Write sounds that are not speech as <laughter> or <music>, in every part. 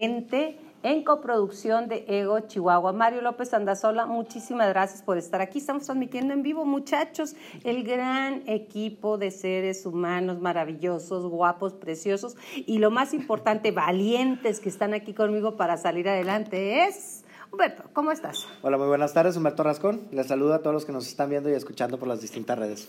en coproducción de Ego Chihuahua. Mario López Andazola, muchísimas gracias por estar aquí. Estamos transmitiendo en vivo, muchachos, el gran equipo de seres humanos maravillosos, guapos, preciosos y lo más importante, <laughs> valientes que están aquí conmigo para salir adelante es... Humberto, ¿cómo estás? Hola, muy buenas tardes, Humberto Rascón. Les saludo a todos los que nos están viendo y escuchando por las distintas redes.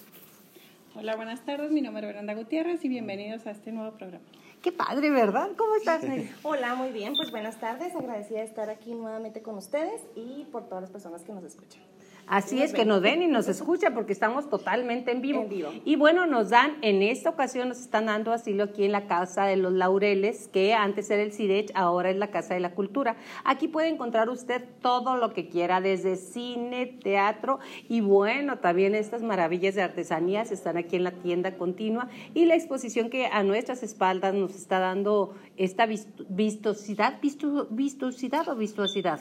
Hola, buenas tardes. Mi nombre es Brenda Gutiérrez y bienvenidos a este nuevo programa. Qué padre, ¿verdad? ¿Cómo estás, Nelly? Hola, muy bien. Pues buenas tardes. Agradecida de estar aquí nuevamente con ustedes y por todas las personas que nos escuchan. Así es, que nos ven y nos escuchan porque estamos totalmente en vivo. En vivo. Y bueno, nos dan, en esta ocasión nos están dando asilo aquí en la Casa de los Laureles, que antes era el CIDECH, ahora es la Casa de la Cultura. Aquí puede encontrar usted todo lo que quiera, desde cine, teatro y bueno, también estas maravillas de artesanías están aquí en la tienda continua y la exposición que a nuestras espaldas nos está dando esta vistosidad, visto, vistosidad o vistosidad.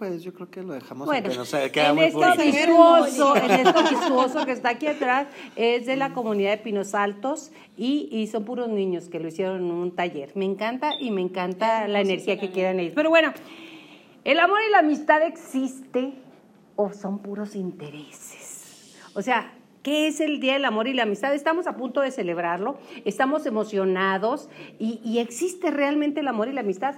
Pues yo creo que lo dejamos Bueno, en que queda en muy esto vistuoso, <laughs> en esto vistuoso que está aquí atrás es de la comunidad de Pinos Altos y, y son puros niños que lo hicieron en un taller. Me encanta y me encanta la energía que quieran ellos. Pero bueno, ¿el amor y la amistad existe o son puros intereses? O sea, ¿Qué es el Día del Amor y la Amistad? Estamos a punto de celebrarlo, estamos emocionados y, y existe realmente el amor y la amistad.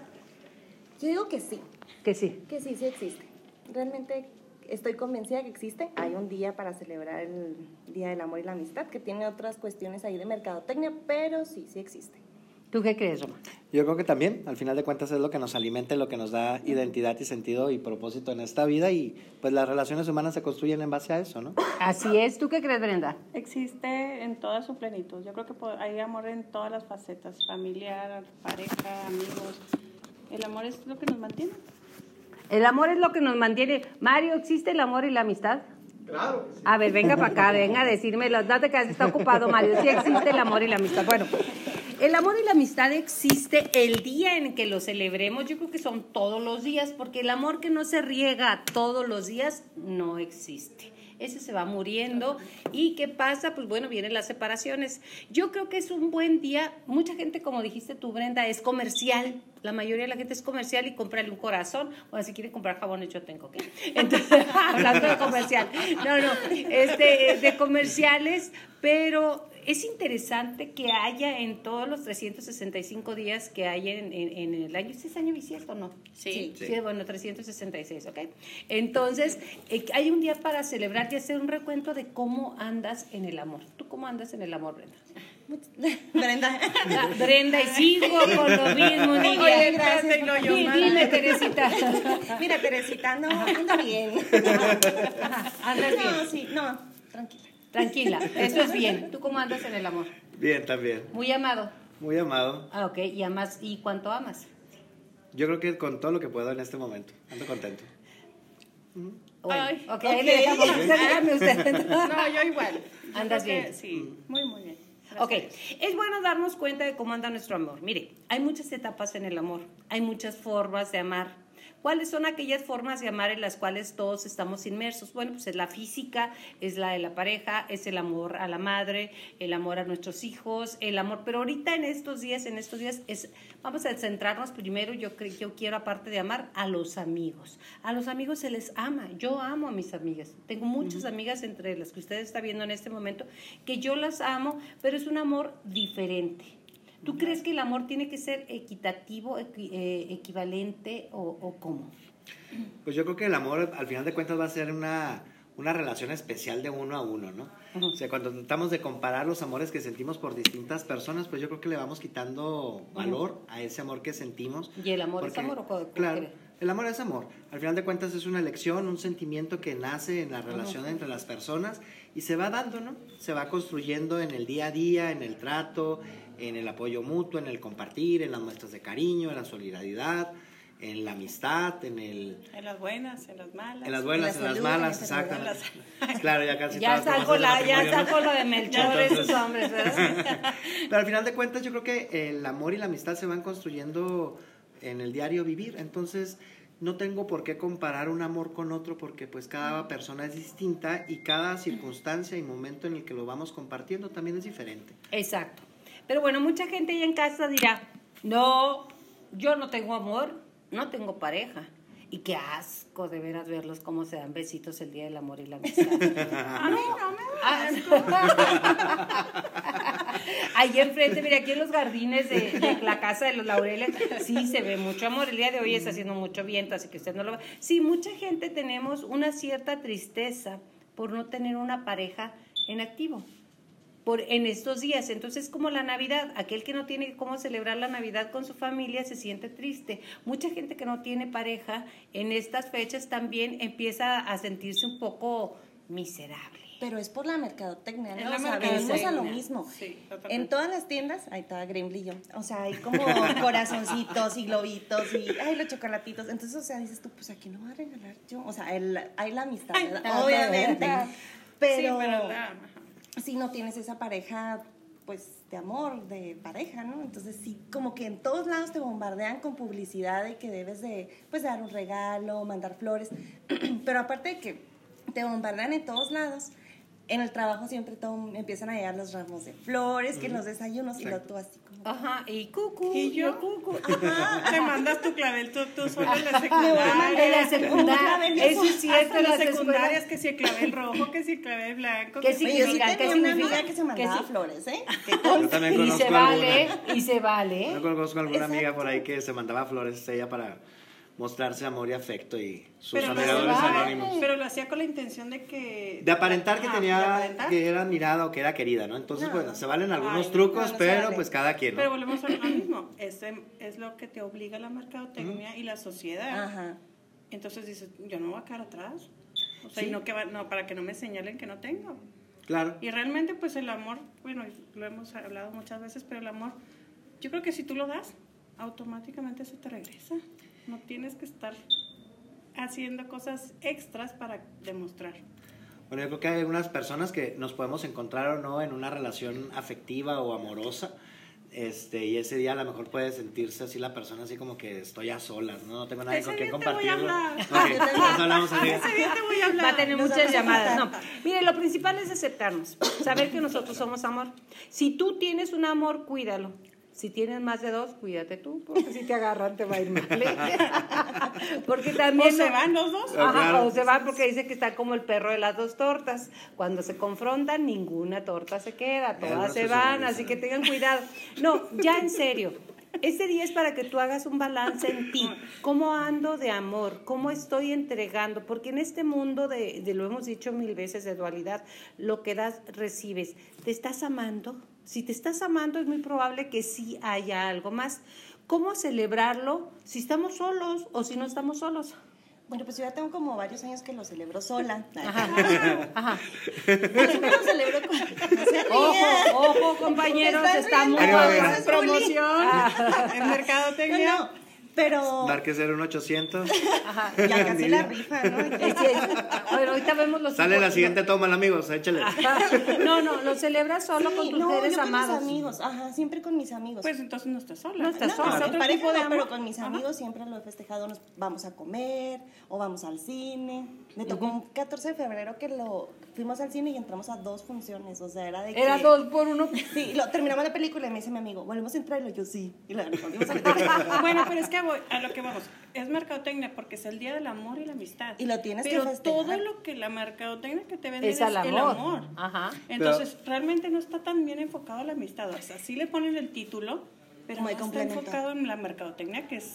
Yo digo que sí, Que sí. que sí, sí existe. Realmente estoy convencida que existe. Hay un día para celebrar el Día del Amor y la Amistad que tiene otras cuestiones ahí de mercadotecnia, pero sí, sí existe. ¿Tú qué crees, Roma? Yo creo que también, al final de cuentas, es lo que nos alimenta, y lo que nos da identidad y sentido y propósito en esta vida y pues las relaciones humanas se construyen en base a eso, ¿no? Así es. ¿Tú qué crees, Brenda? Existe en toda su plenitud. Yo creo que hay amor en todas las facetas, familiar, pareja, amigos. El amor es lo que nos mantiene. El amor es lo que nos mantiene. Mario, ¿existe el amor y la amistad? Claro. A ver, venga para acá, venga a decírmelo. No te quedes, está ocupado, Mario. Sí existe el amor y la amistad. Bueno, el amor y la amistad existe el día en que lo celebremos. Yo creo que son todos los días, porque el amor que no se riega todos los días no existe. Ese se va muriendo. ¿Y qué pasa? Pues bueno, vienen las separaciones. Yo creo que es un buen día. Mucha gente, como dijiste tú, Brenda, es comercial. La mayoría de la gente es comercial y cómprale un corazón. O si quiere comprar jabones, yo tengo que. <laughs> Entonces, <laughs> hablando de comercial. No, no, este, de comerciales, pero es interesante que haya en todos los 365 días que hay en, en- en el año. ¿Este es año bisiesto o no? Sí. Sí, bueno, 366, ¿ok? Entonces, eh, hay un día para celebrar y hacer un recuento de cómo andas en el amor. ¿Tú cómo andas en el amor, Brenda? <laughs> Brenda. <laughs> Brenda, y sigo con lo mismo, niña. Oye, gracias, no, yo. Dime, Teresita. <laughs> Mira, Teresita, no, anda bien. Andas No, bien. sí, no, tranquila. Tranquila, eso es bien. ¿Tú cómo andas en el amor? Bien, también. Muy amado. Muy amado. Ah, ok. ¿Y amas? ¿Y cuánto amas? Yo creo que con todo lo que puedo en este momento. Ando contento. Bueno, Ay, ok, ok. le dejamos <laughs> Déjame usted. No, yo igual. Yo Andas que bien. Sí, muy, muy bien. Ok, es bueno darnos cuenta de cómo anda nuestro amor. Mire, hay muchas etapas en el amor, hay muchas formas de amar. ¿Cuáles son aquellas formas de amar en las cuales todos estamos inmersos? Bueno, pues es la física, es la de la pareja, es el amor a la madre, el amor a nuestros hijos, el amor. Pero ahorita en estos días, en estos días, es, vamos a centrarnos primero, yo, creo, yo quiero aparte de amar, a los amigos. A los amigos se les ama. Yo amo a mis amigas. Tengo muchas amigas entre las que usted está viendo en este momento que yo las amo, pero es un amor diferente. ¿Tú crees que el amor tiene que ser equitativo, equi- eh, equivalente o, o cómo? Pues yo creo que el amor, al final de cuentas, va a ser una, una relación especial de uno a uno, ¿no? Ujú. O sea, cuando tratamos de comparar los amores que sentimos por distintas personas, pues yo creo que le vamos quitando valor a ese amor que sentimos. ¿Y el amor es Porque, amor o co- Claro, el amor es amor. Al final de cuentas es una elección, un sentimiento que nace en la relación entre las personas y se va dando, ¿no? Se va construyendo en el día a día, en el trato, en el apoyo mutuo, en el compartir, en las muestras de cariño, en la solidaridad, en la amistad, en el... En las buenas, en las malas. En las buenas, en la las salud, en malas, la exactamente. <laughs> Claro, ya casi Ya el la, ya ¿no? lo de Melchor, Entonces- esos hombres, ¿verdad? <laughs> Pero al final de cuentas yo creo que el amor y la amistad se van construyendo en el diario vivir. Entonces no tengo por qué comparar un amor con otro porque pues cada persona es distinta y cada circunstancia y momento en el que lo vamos compartiendo también es diferente. Exacto. Pero bueno, mucha gente ahí en casa dirá, no, yo no tengo amor, no tengo pareja. Y qué asco de veras verlos cómo se dan besitos el Día del Amor y la Amistad. <laughs> A mí no me Ah, <laughs> Ahí enfrente, mira, aquí en los jardines de, de la casa de los laureles, sí se ve mucho amor. El día de hoy está haciendo mucho viento, así que usted no lo ve. Sí, mucha gente tenemos una cierta tristeza por no tener una pareja en activo. Por, en estos días. Entonces, como la Navidad, aquel que no tiene cómo celebrar la Navidad con su familia se siente triste. Mucha gente que no tiene pareja en estas fechas también empieza a sentirse un poco miserable. Pero es por la mercadotecnia, Es ¿no? la O sea, venimos a lo mismo. Sí, en todas las tiendas, ahí está Gremlillo. O sea, hay como <laughs> corazoncitos y globitos y ay, los chocolatitos. Entonces, o sea, dices tú, pues aquí no voy a regalar yo. O sea, el- hay la amistad, obviamente. ¿verdad? Pero, Sí. Si no tienes esa pareja, pues de amor, de pareja, ¿no? Entonces sí, como que en todos lados te bombardean con publicidad de que debes de, pues, dar un regalo, mandar flores. <clears throat> Pero aparte de que te bombardean en todos lados, en el trabajo siempre todo, empiezan a llegar los ramos de flores, que los desayunos, y lo tú así como... Ajá, y cucu. ¿Y yo? cucu. <laughs> Te mandas tu clavel tú, tú sola en la <laughs> Me voy a secundaria. En la Un secundaria, eso es cierto, en las secundarias que si el clavel rojo, que si el clavel blanco. ¿Qué que si- yo sí tenía una amiga que se ¿Qué mandaba sí? flores, ¿eh? <laughs> Que Yo también Y conozco se vale, y se vale. Yo conozco alguna amiga por ahí que se mandaba flores ella para mostrarse amor y afecto y sus pero, admiradores anónimos. pero lo hacía con la intención de que... De aparentar que de tenía, aparentar. que era admirada o que era querida, ¿no? Entonces, No. bueno, se valen algunos Ay, trucos, no, no pero vale. pues cada quien, Pero volvemos a lo mismo. Este es lo que te obliga la mercadotecnia y la sociedad. Ajá. Entonces dices, yo no voy a quedar atrás. O sea, Sí. y no, que va- no, para que no me señalen que no tengo. Claro. Y realmente, pues el amor, bueno, lo hemos hablado muchas veces, pero el amor, yo creo que si tú lo das, automáticamente se te regresa. No tienes que estar haciendo cosas extras para demostrar. Bueno, yo creo que hay algunas personas que nos podemos encontrar o no en una relación afectiva o amorosa. Este, y ese día a lo mejor puede sentirse así la persona así como que estoy a solas, ¿no? No tengo nadie Ese con quien día te voy a compartirlo. hablar. Ok, <laughs> nos hablamos ese día. Ese día te voy a hablar. Va a tener Nos muchas llamadas. No, mire, lo principal es aceptarnos, saber que nosotros somos amor. Si tú tienes un amor, cuídalo. Si tienes más de dos, cuídate tú, porque <laughs> si te agarran te va a ir mal. <laughs> porque también O se van los dos. Ajá, claro. o se van porque dice que está como el perro de las dos tortas. Cuando se confrontan, ninguna torta se queda, todas no se van, así que tengan cuidado. No, ya en serio. Este día es para que tú hagas un balance en ti. ¿Cómo ando de amor? ¿Cómo estoy entregando? Porque en este mundo de, de lo hemos dicho mil veces, de dualidad, lo que das, recibes. ¿Te estás amando? Si te estás amando, es muy probable que sí haya algo más. ¿Cómo celebrarlo si estamos solos o si no estamos solos? Bueno, pues yo ya tengo como varios años que lo celebro sola. Ajá. Siempre lo celebro con... Ojo, ojo, compañeros, Se están estamos bullying. Promoción <laughs> en mercadotecnia. No, no, pero Dar que ser un 800. Ajá. ya <laughs> casi la rifa, ¿no? <laughs> Es bueno, ahorita vemos los Sale la siguiente toma, amigos, échale. No, no, lo celebras solo Sí, con tus no, seres yo con amados. mis amigos, ajá, siempre con mis amigos. Pues entonces no estás sola. No estás no, sola. Es en otro pareja no, pero con mis Ajá. amigos siempre lo he festejado, nos vamos a comer o vamos al cine. Me tocó un 14 de febrero que lo fuimos al cine y entramos a dos funciones, o sea, era de Era que- dos por uno. <laughs> Sí, lo, terminamos la película y me dice mi amigo, ¿volvemos a entrar? Y lo yo sí. Y la volvimos a entrar. Bueno, pero es que voy- a lo que vamos, es mercadotecnia porque es el día del amor y la amistad. Y lo tienes que pero festejar. todo lo que la mercadotecnia que te vende Es es, al el amor. amor. Ajá. Entonces, realmente no está tan bien enfocado a la amistad. O sea, sí le ponen el título, pero no está enfocado en la mercadotecnia que es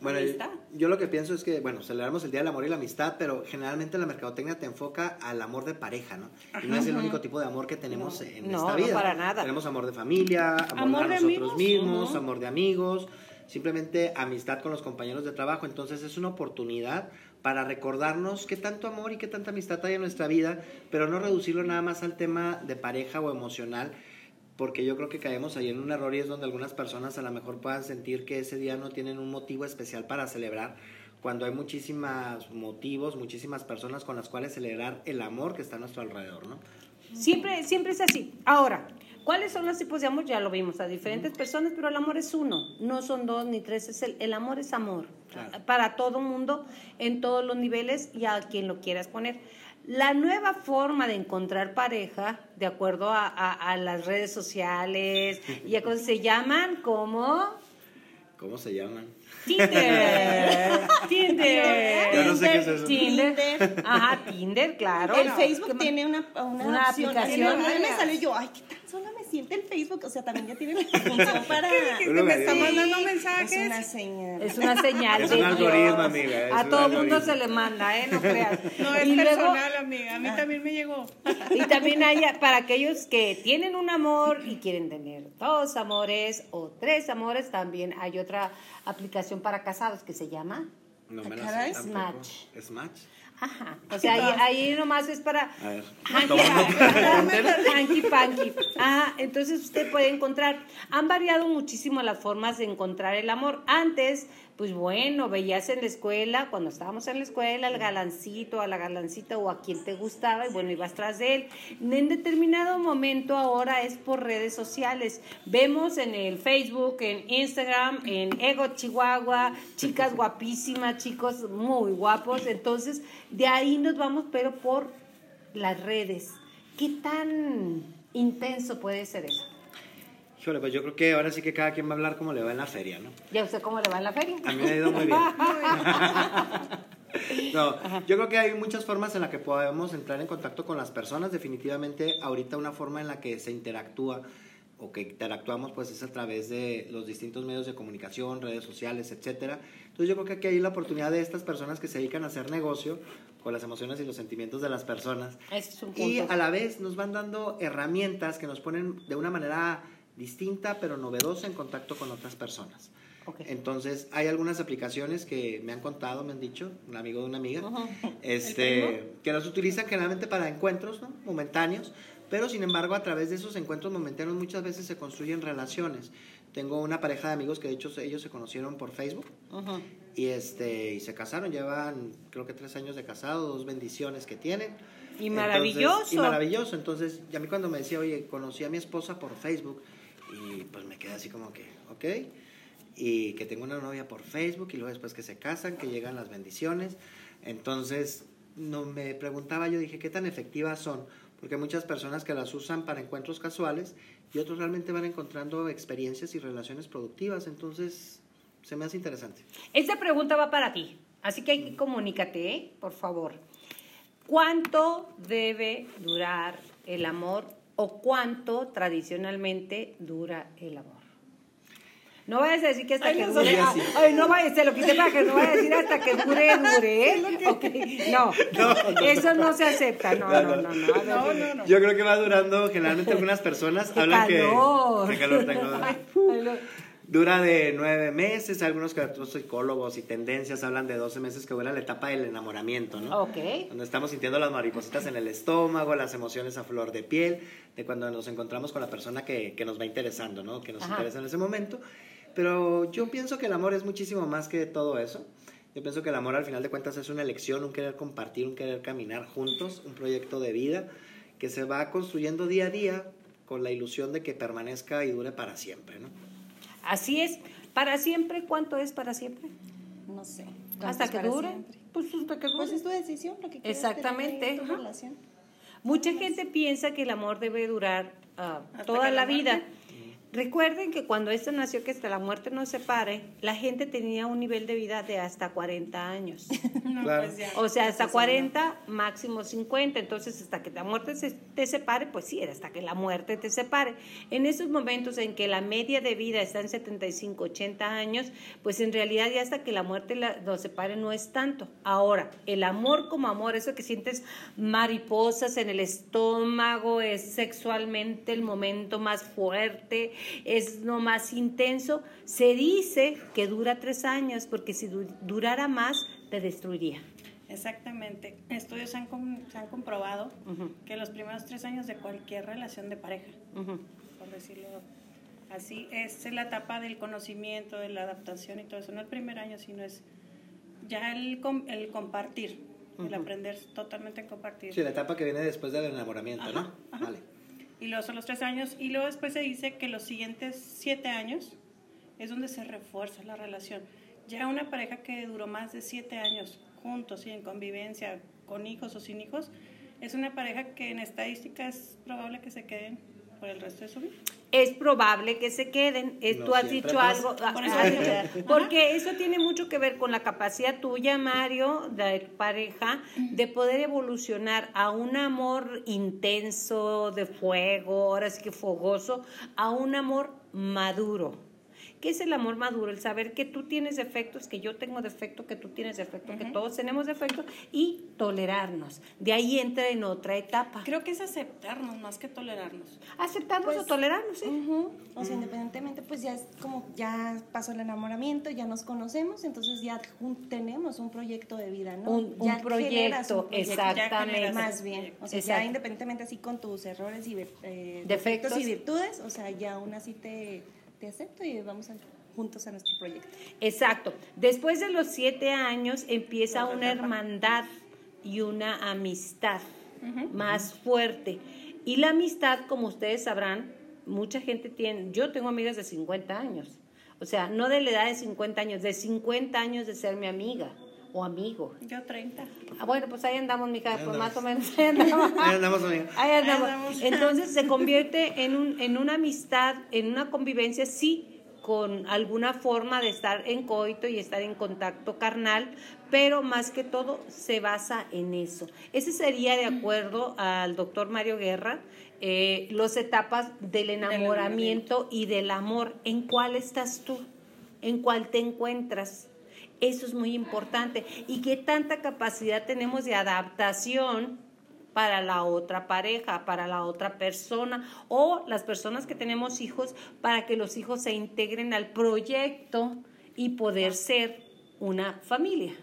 Bueno, amistad. yo lo que pienso es que, bueno, celebramos el Día del Amor y la Amistad, pero generalmente la mercadotecnia te enfoca al amor de pareja, ¿no? Y no es el único tipo de amor que tenemos en No, esta no vida. para nada. Tenemos amor de familia, amor, Amor a de nosotros amigos, mismos, amor de amigos, simplemente amistad con los compañeros de trabajo. Entonces es una oportunidad para recordarnos qué tanto amor y qué tanta amistad hay en nuestra vida, pero no reducirlo nada más al tema de pareja o emocional, porque yo creo que caemos ahí en un error y es donde algunas personas a lo mejor puedan sentir que ese día no tienen un motivo especial para celebrar, cuando hay muchísimos motivos, muchísimas personas con las cuales celebrar el amor que está a nuestro alrededor, ¿no? Siempre, siempre es así. Ahora, ¿cuáles son los tipos de amor? Ya lo vimos a diferentes personas, pero el amor es uno, no son dos ni tres, es el, el amor es amor. Claro. Para todo mundo, en todos los niveles y a quien lo quieras poner. La nueva forma de encontrar pareja, de acuerdo a, a- a las redes sociales, y a cosas, se llaman como... ¿Cómo se llaman? Tinder. <laughs> Tinder. Yo no sé qué es eso. Tinder. Ajá, Tinder, claro. El Facebook tiene una, una, Una opción. aplicación. A mí me salió yo, ay, qué tan sola me siente el Facebook. O sea, también ya tiene la <laughs> función para... Que Uno me está mandando Es mensajes. una señal. Es una señal Es de un algoritmo, amiga, es A todo el mundo se le manda, ¿eh? No creas. <laughs> No, es y luego, personal, amiga. A mí también me llegó. <laughs> y también hay para aquellos que tienen un amor y quieren tener dos amores o tres amores, también hay otra aplicación para casados que se llama No me Ah, la caray. sé. Smatch. Ajá. O sea, ahí, ahí nomás es para A ver. <laughs> Hanky panky. Ah, entonces usted puede encontrar. Han variado muchísimo las formas de encontrar el amor. Antes, pues bueno, veías en la escuela, cuando estábamos en la escuela, al galancito, a la galancita o a quien te gustaba, y bueno, ibas tras de él. En determinado momento ahora es por redes sociales. Vemos en el Facebook, en Instagram, en Ego Chihuahua, chicas guapísimas, chicos muy guapos. Entonces, de ahí nos vamos, pero por las redes. ¿Qué tan intenso puede ser eso? Híjole, pues yo creo que ahora sí que cada quien va a hablar como le va en la feria, ¿no? ¿Ya usted cómo le va en la feria? A mí me ha ido muy bien. <laughs> No, yo creo que hay muchas formas en las que podemos entrar en contacto con las personas. Definitivamente, ahorita una forma en la que se interactúa o que interactuamos pues es a través de los distintos medios de comunicación, redes sociales, etcétera. Entonces yo creo que aquí hay la oportunidad de estas personas que se dedican a hacer negocio con las emociones y los sentimientos de las personas es un y punto. a la vez nos van dando herramientas que nos ponen de una manera distinta pero novedosa en contacto con otras personas. Ok. Entonces, hay algunas aplicaciones que me han contado, me han dicho, un amigo de una amiga, Ujú. este, que las utilizan generalmente para encuentros ¿no? momentáneos, pero sin embargo, a través de esos encuentros momentáneos muchas veces se construyen relaciones. Tengo una pareja de amigos que de hecho ellos se conocieron por Facebook Ujú. y, este, y se casaron, llevan creo que tres años de casado, dos bendiciones que tienen. Y Entonces, maravilloso. y maravilloso. Entonces, a mí cuando me decía, oye, conocí a mi esposa por Facebook, pues me quedé así como que, ok. Y que tengo una novia por Facebook, y luego después que se casan, que llegan las bendiciones. Entonces, no me preguntaba, yo dije, ¿qué tan efectivas son? Porque hay muchas personas que las usan para encuentros casuales y otros realmente van encontrando experiencias y relaciones productivas. Entonces, se me hace interesante. Esta pregunta va para ti, así que hay que comunícate, ¿eh? por favor. ¿Cuánto debe durar el amor o cuánto tradicionalmente dura el amor? No vayas a decir que hasta Ay, que no dure. sé. ah, Ay, no vayas, se lo quité para que no vaya a decir hasta que dure, dure. ¿eh? Ok, No, eso no se acepta. No, no, no. no, No, no, no. Yo creo que va durando, generalmente algunas personas ¡Qué hablan calor! que... Qué calor tengo. Ay, Dura de nueve meses, algunos psicólogos y tendencias hablan de 12 meses que dura la etapa del enamoramiento, ¿no? Ok. Donde estamos sintiendo las maripositas en el estómago, las emociones a flor de piel, de cuando nos encontramos con la persona que, que nos va interesando, ¿no? Que nos Ajá. interesa en ese momento. Pero yo pienso que el amor es muchísimo más que todo eso. Yo pienso que el amor al final de cuentas es una elección, un querer compartir, un querer caminar juntos, un proyecto de vida que se va construyendo día a día con la ilusión de que permanezca y dure para siempre, ¿no? Así es. ¿Para siempre? ¿Cuánto es para siempre? No sé. ¿Hasta que para dure? siempre. Pues hasta que dure. Pues es tu decisión, lo que quieras Exactamente, tener en tu ajá. relación. Mucha gente piensa que el amor debe durar ah, toda la la vida. muerte. Recuerden que cuando esto nació, que hasta la muerte nos separe, la gente tenía un nivel de vida de hasta 40 años. <laughs> No, Claro. pues ya. O sea, hasta Eso sí, 40, máximo 50. Entonces, hasta que la muerte se, te separe, pues sí, era hasta que la muerte te separe. En esos momentos en que la media de vida está en 75, 80 años, pues en realidad ya hasta que la muerte la, nos separe no es tanto. Ahora, el amor como amor, eso que sientes mariposas en el estómago, es sexualmente el momento más fuerte, es lo más intenso, se dice que dura tres años, porque si du- durara más, te destruiría. Exactamente. Estudios han, com- se han comprobado que los primeros tres años de cualquier relación de pareja, por decirlo así, es la etapa del conocimiento, de la adaptación y todo eso. No el primer año, sino es ya el, com- el compartir, el aprender totalmente a compartir. Sí, la etapa que viene después del enamoramiento, Ajá, ¿no? ajá. Vale. Y luego son los tres años. Y luego después se dice que los siguientes siete años es donde se refuerza la relación. Ya una pareja que duró más de siete años juntos y en convivencia, con hijos o sin hijos, es una pareja que en estadística es probable que se queden por el resto de su vida. Es probable que se queden. tú has dicho algo. Ah, ah, porque eso tiene mucho que ver con la capacidad tuya, Mario, de pareja, de poder evolucionar a un amor intenso, de fuego, ahora sí que fogoso, a un amor maduro ¿Qué es el amor maduro? El saber que tú tienes defectos, que yo tengo defectos, que tú tienes defectos, que todos tenemos defectos y tolerarnos. De ahí entra en otra etapa. Creo que es aceptarnos más que tolerarnos. Aceptarnos o pues, tolerarnos, sí. O sea, independientemente, pues ya es como ya pasó el enamoramiento, ya nos conocemos, entonces ya tenemos un proyecto de vida, ¿no? Un, proyecto, exactamente. Más bien. O sea, ya independientemente así con tus errores y eh, defectos y virtudes, o sea, ya aún así te te acepto y vamos juntos a nuestro proyecto. Exacto. Después de los siete años empieza una hermandad y una amistad más fuerte. Y la amistad, como ustedes sabrán, mucha gente tiene, yo tengo amigas de 50 años. O sea, no de la edad de 50 años, de 50 años de ser mi amiga o amigo. Yo 30. Ah, bueno, pues ahí andamos, mija, pues más o menos. Ahí andamos. <laughs> ahí andamos, amiga. Ahí andamos. Entonces se convierte en, un, en una amistad, en una convivencia, sí, con alguna forma de estar en coito y estar en contacto carnal, pero más que todo se basa en eso. Ese sería, de acuerdo al doctor Mario Guerra, eh, las etapas del enamoramiento y del amor. ¿En cuál estás tú? ¿En cuál te encuentras? Eso es muy importante. ¿Y qué tanta capacidad tenemos de adaptación para la otra pareja, para la otra persona o las personas que tenemos hijos para que los hijos se integren al proyecto y poder ser una familia?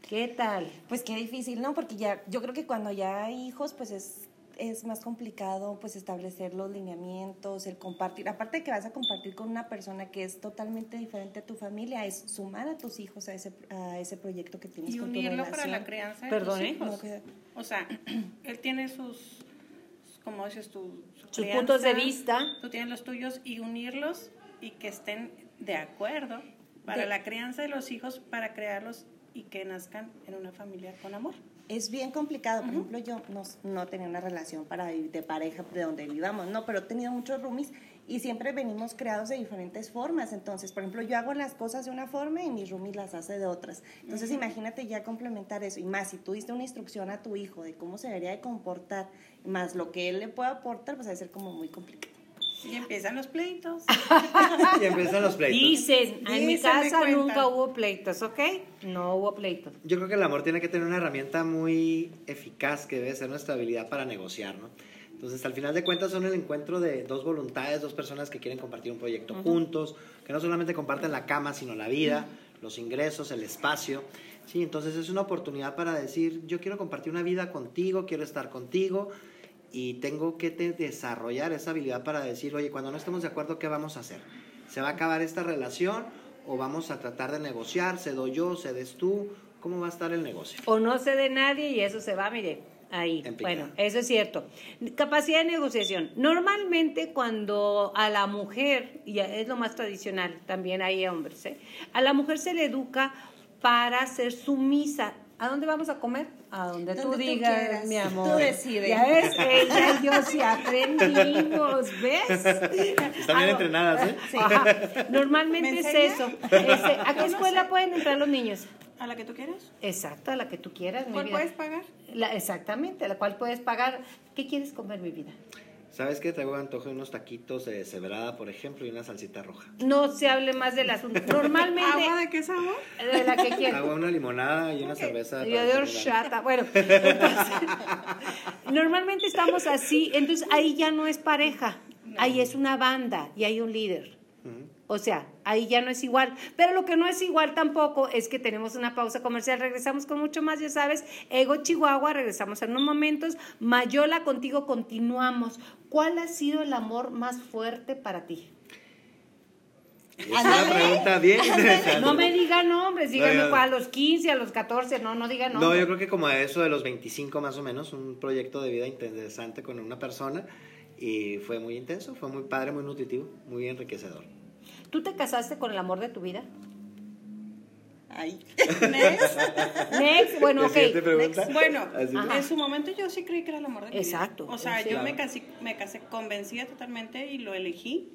¿Qué tal? Pues qué difícil, ¿no? Porque ya, yo creo que cuando ya hay hijos, pues es es más complicado pues establecer los lineamientos, el compartir, aparte de que vas a compartir con una persona que es totalmente diferente a tu familia, es sumar a tus hijos a ese, a ese proyecto que tienes y con unirlo para la crianza de Perdón, tus hijos. O sea, <clears throat> él tiene sus, como dices tú, sus puntos de vista. Tú tienes los tuyos y unirlos y que estén de acuerdo para la crianza de los hijos, para crearlos y que nazcan en una familia con amor es bien complicado. Por ejemplo, yo no, no, tenía una relación para de pareja de donde vivamos, no, pero he tenido muchos roomies y siempre venimos creados de diferentes formas. Entonces, por ejemplo, yo hago las cosas de una forma y mi roomies las hace de otras. Entonces, imagínate ya complementar eso. Y más, si tú diste una instrucción a tu hijo de cómo se debería de comportar, más lo que él le puede aportar, pues va a ser como muy complicado. Y empiezan los pleitos. <laughs> y empiezan los pleitos. Dicen, en mi casa nunca hubo pleitos, ¿ok? No hubo pleitos. Yo creo que el amor tiene que tener una herramienta muy eficaz que debe ser nuestra habilidad para negociar, ¿no? Entonces, al final de cuentas, son el encuentro de dos voluntades, dos personas que quieren compartir un proyecto juntos, que no solamente comparten la cama, sino la vida, los ingresos, el espacio. Sí, entonces es una oportunidad para decir, yo quiero compartir una vida contigo, quiero estar contigo, y tengo que desarrollar esa habilidad para decir, oye, cuando no estemos de acuerdo, ¿qué vamos a hacer? ¿Se va a acabar esta relación o vamos a tratar de negociar? ¿Cedo yo, cedes tú? ¿Cómo va a estar el negocio? O no cede nadie y eso se va, mire, ahí. Bueno, eso es cierto. Capacidad de negociación. Normalmente cuando a la mujer, y es lo más tradicional, también hay hombres, ¿eh? a la mujer se le educa para ser sumisa ¿A dónde vamos a comer? A donde, tú digas, mi amor. Tú decides. Ya ves, ella y yo sí aprendimos, ¿ves? Están bien entrenadas, ¿eh? Sí. Normalmente es eso. Este, ¿A qué escuela pueden entrar los niños? ¿A la que tú quieras? Exacto, a la que tú quieras. ¿Cuál puedes pagar? La, exactamente, a la cual puedes pagar. ¿Qué quieres comer, mi vida? ¿Sabes qué? Traigo antojo de unos taquitos de cebrada, por ejemplo, y una salsita roja. No se hable más del asunto. Normalmente... ¿Agua de qué sabor? De la que <laughs> quieras. Agua, una limonada y una cerveza. Yo de horchata. Bueno, <laughs> normalmente estamos así, entonces ahí ya no es pareja, ahí es una banda y hay un líder. O sea, ahí ya no es igual. Pero lo que no es igual tampoco es que tenemos una pausa comercial. Regresamos con mucho más, ya sabes. Ego Chihuahua, regresamos en unos momentos. Mayola, contigo continuamos. ¿Cuál ha sido el amor más fuerte para ti? Es una pregunta bien interesante. No me digan nombres, díganme a los 15, a los 14, no, no digan nombres. No, yo creo que como a eso de los 25 más o menos, un proyecto de vida interesante con una persona y fue muy intenso, fue muy padre, muy nutritivo, muy enriquecedor. ¿Tú te casaste con el amor de tu vida? Ay. <laughs> Next. Next, bueno, ¿La ok. Next. Bueno. Ajá. en su momento yo sí creí que era el amor de mi vida. Exacto, O sea, sí. yo Claro. me casé, me casé convencida totalmente y lo elegí.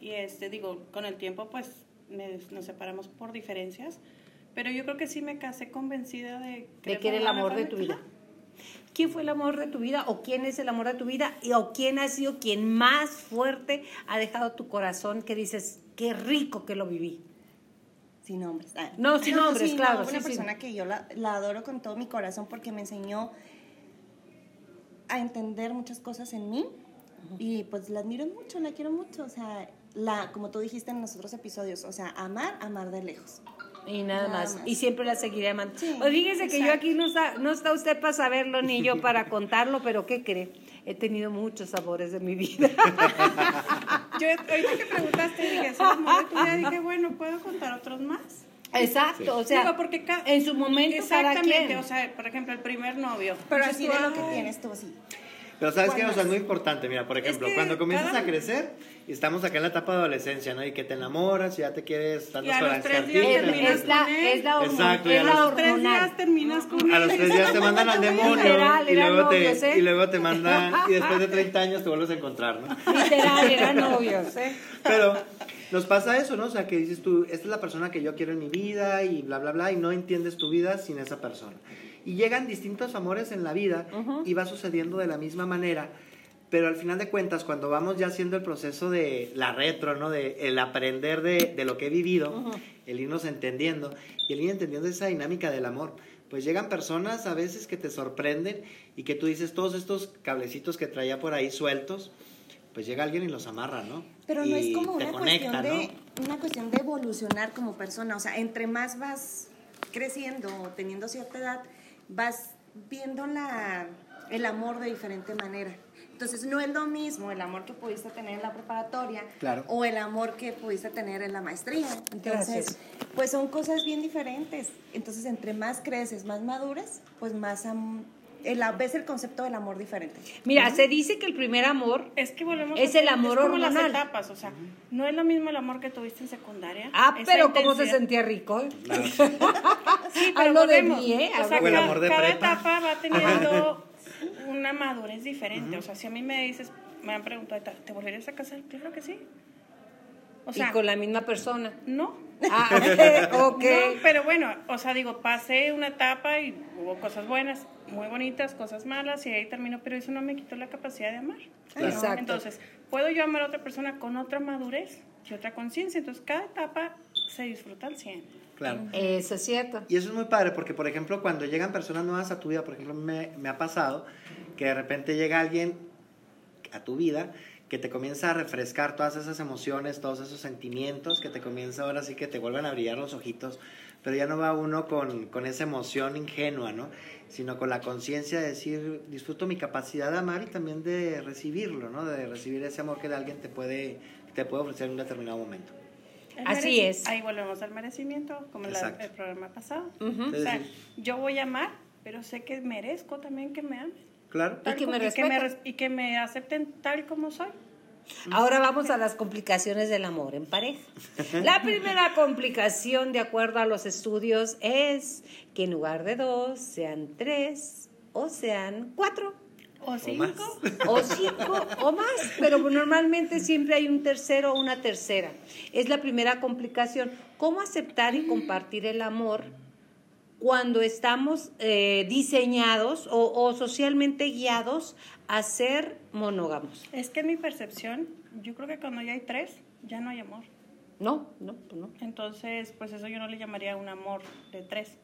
Y este, digo, con el tiempo, pues me- nos separamos por diferencias. Pero yo creo que sí me casé convencida de De que era el amor de tu vida. ¿Quién fue el amor de tu vida o quién es el amor de tu vida y, o quién ha sido quien más fuerte ha dejado tu corazón que dices, qué rico que lo viví? Sin nombres. Ah. No, sin <laughs> nombres, sí, claro, no, una sí. persona que yo la, la adoro con todo mi corazón porque me enseñó a entender muchas cosas en mí y pues la admiro mucho, la quiero mucho. O sea, la, como tú dijiste en los otros episodios, o sea, amar, amar de lejos. Y nada, Nada más. más. Y siempre la seguiré amando. Sí, pues fíjese que yo aquí no está, no está usted para saberlo ni yo para contarlo, pero ¿qué cree? He tenido muchos sabores de mi vida. <laughs> Yo ahorita que preguntaste, dije, ¿es el amor de tu vida? Dije, bueno, ¿puedo contar otros más? Exacto, o sea, Digo, porque en su momento cada Exactamente, quien. o sea, por ejemplo, el primer novio. Pero así tú, de lo que "Ay, tienes tú, así. Pero sabes que, ¿Cuál o sea, es muy importante, mira, por ejemplo, que cuando comienzas cada- a crecer y estamos acá en la etapa de adolescencia, ¿no? Y que te enamoras y ya te quieres tantas Y a los tres días es, terminas es la, es la hormona. Exacto, y es a la los A los tres hormonal. días terminas con A los tres días te <laughs> mandan al demonio Literal, y luego, novios, te, ¿eh? y luego te mandan, y después de <laughs> 30 años te vuelves a encontrar, ¿no? Literal, eran novios, ¿eh? Pero nos pasa eso, ¿no? O sea, que dices tú, esta es la persona que yo quiero en mi vida y bla, bla, bla, y no entiendes tu vida sin esa persona. Y llegan distintos amores en la vida y va sucediendo de la misma manera, pero al final de cuentas, cuando vamos ya haciendo el proceso de la retro, ¿no? De el aprender de, de lo que he vivido, el irnos entendiendo y el ir entendiendo esa dinámica del amor. Pues llegan personas a veces que te sorprenden y que tú dices todos estos cablecitos que traía por ahí sueltos, pues llega alguien y los amarra, ¿no? Pero y no es como una conecta, cuestión, ¿no? de, una cuestión de evolucionar como persona. O sea, entre más vas creciendo o teniendo cierta edad, vas viendo la, el amor de diferente manera. Entonces, no es lo mismo el amor que pudiste tener en la preparatoria Claro. o el amor que pudiste tener en la maestría. Entonces, Gracias. pues son cosas bien diferentes. Entonces, entre más creces, más maduras, pues más am- el, ves el concepto del amor diferente. Mira, se dice que el primer amor Es que volvemos Es a- el amor es como las hormonal. etapas, o sea, no es lo mismo el amor que tuviste en secundaria. Ah, pero cómo se sentía rico. <laughs> Sí, pero Hablo de mí, ¿eh? O sea, O el cada, amor de cada prepa. etapa va teniendo una madurez diferente. O sea, si a mí me dices, me han preguntado, ¿te volverías a casar? Claro que sí. O sea, y con la misma persona. no. Ah, <laughs> ok. No, pero bueno, o sea, digo, pasé una etapa y hubo cosas buenas, muy bonitas, cosas malas, y ahí terminó, pero eso no me quitó la capacidad de amar. Claro. Exacto. Entonces, puedo yo amar a otra persona con otra madurez y otra conciencia. Entonces, cada etapa se disfruta al 100. Claro. Eso es cierto. Y eso es muy padre porque, por ejemplo, cuando llegan personas nuevas a tu vida, por ejemplo, me, me ha pasado que de repente llega alguien a tu vida que te comienza a refrescar todas esas emociones, todos esos sentimientos, que te comienza ahora sí que te vuelven a brillar los ojitos, pero ya no va uno con, con esa emoción ingenua, ¿no? Sino con la conciencia de decir, disfruto mi capacidad de amar y también de recibirlo, ¿no? De recibir ese amor que de alguien te puede, te puede ofrecer en un determinado momento. Así es. Ahí volvemos al merecimiento, como la- el programa pasado. Es O sea, yo voy a amar, pero sé que merezco también que me amen. Claro. Tal que me como- y, que me, y que me acepten tal como soy. Ahora vamos a las complicaciones del amor en pareja. La <laughs> primera complicación, de acuerdo a los estudios, es que en lugar de dos sean tres o sean cuatro O cinco. o cinco o más, pero normalmente siempre hay un tercero o una tercera. Es la primera complicación. ¿Cómo aceptar y compartir el amor cuando estamos eh, diseñados o, o socialmente guiados a ser monógamos? Es que en mi percepción, yo creo que cuando ya hay tres, ya no hay amor. No, no, pues no. Entonces, pues eso yo no le llamaría un amor de tres.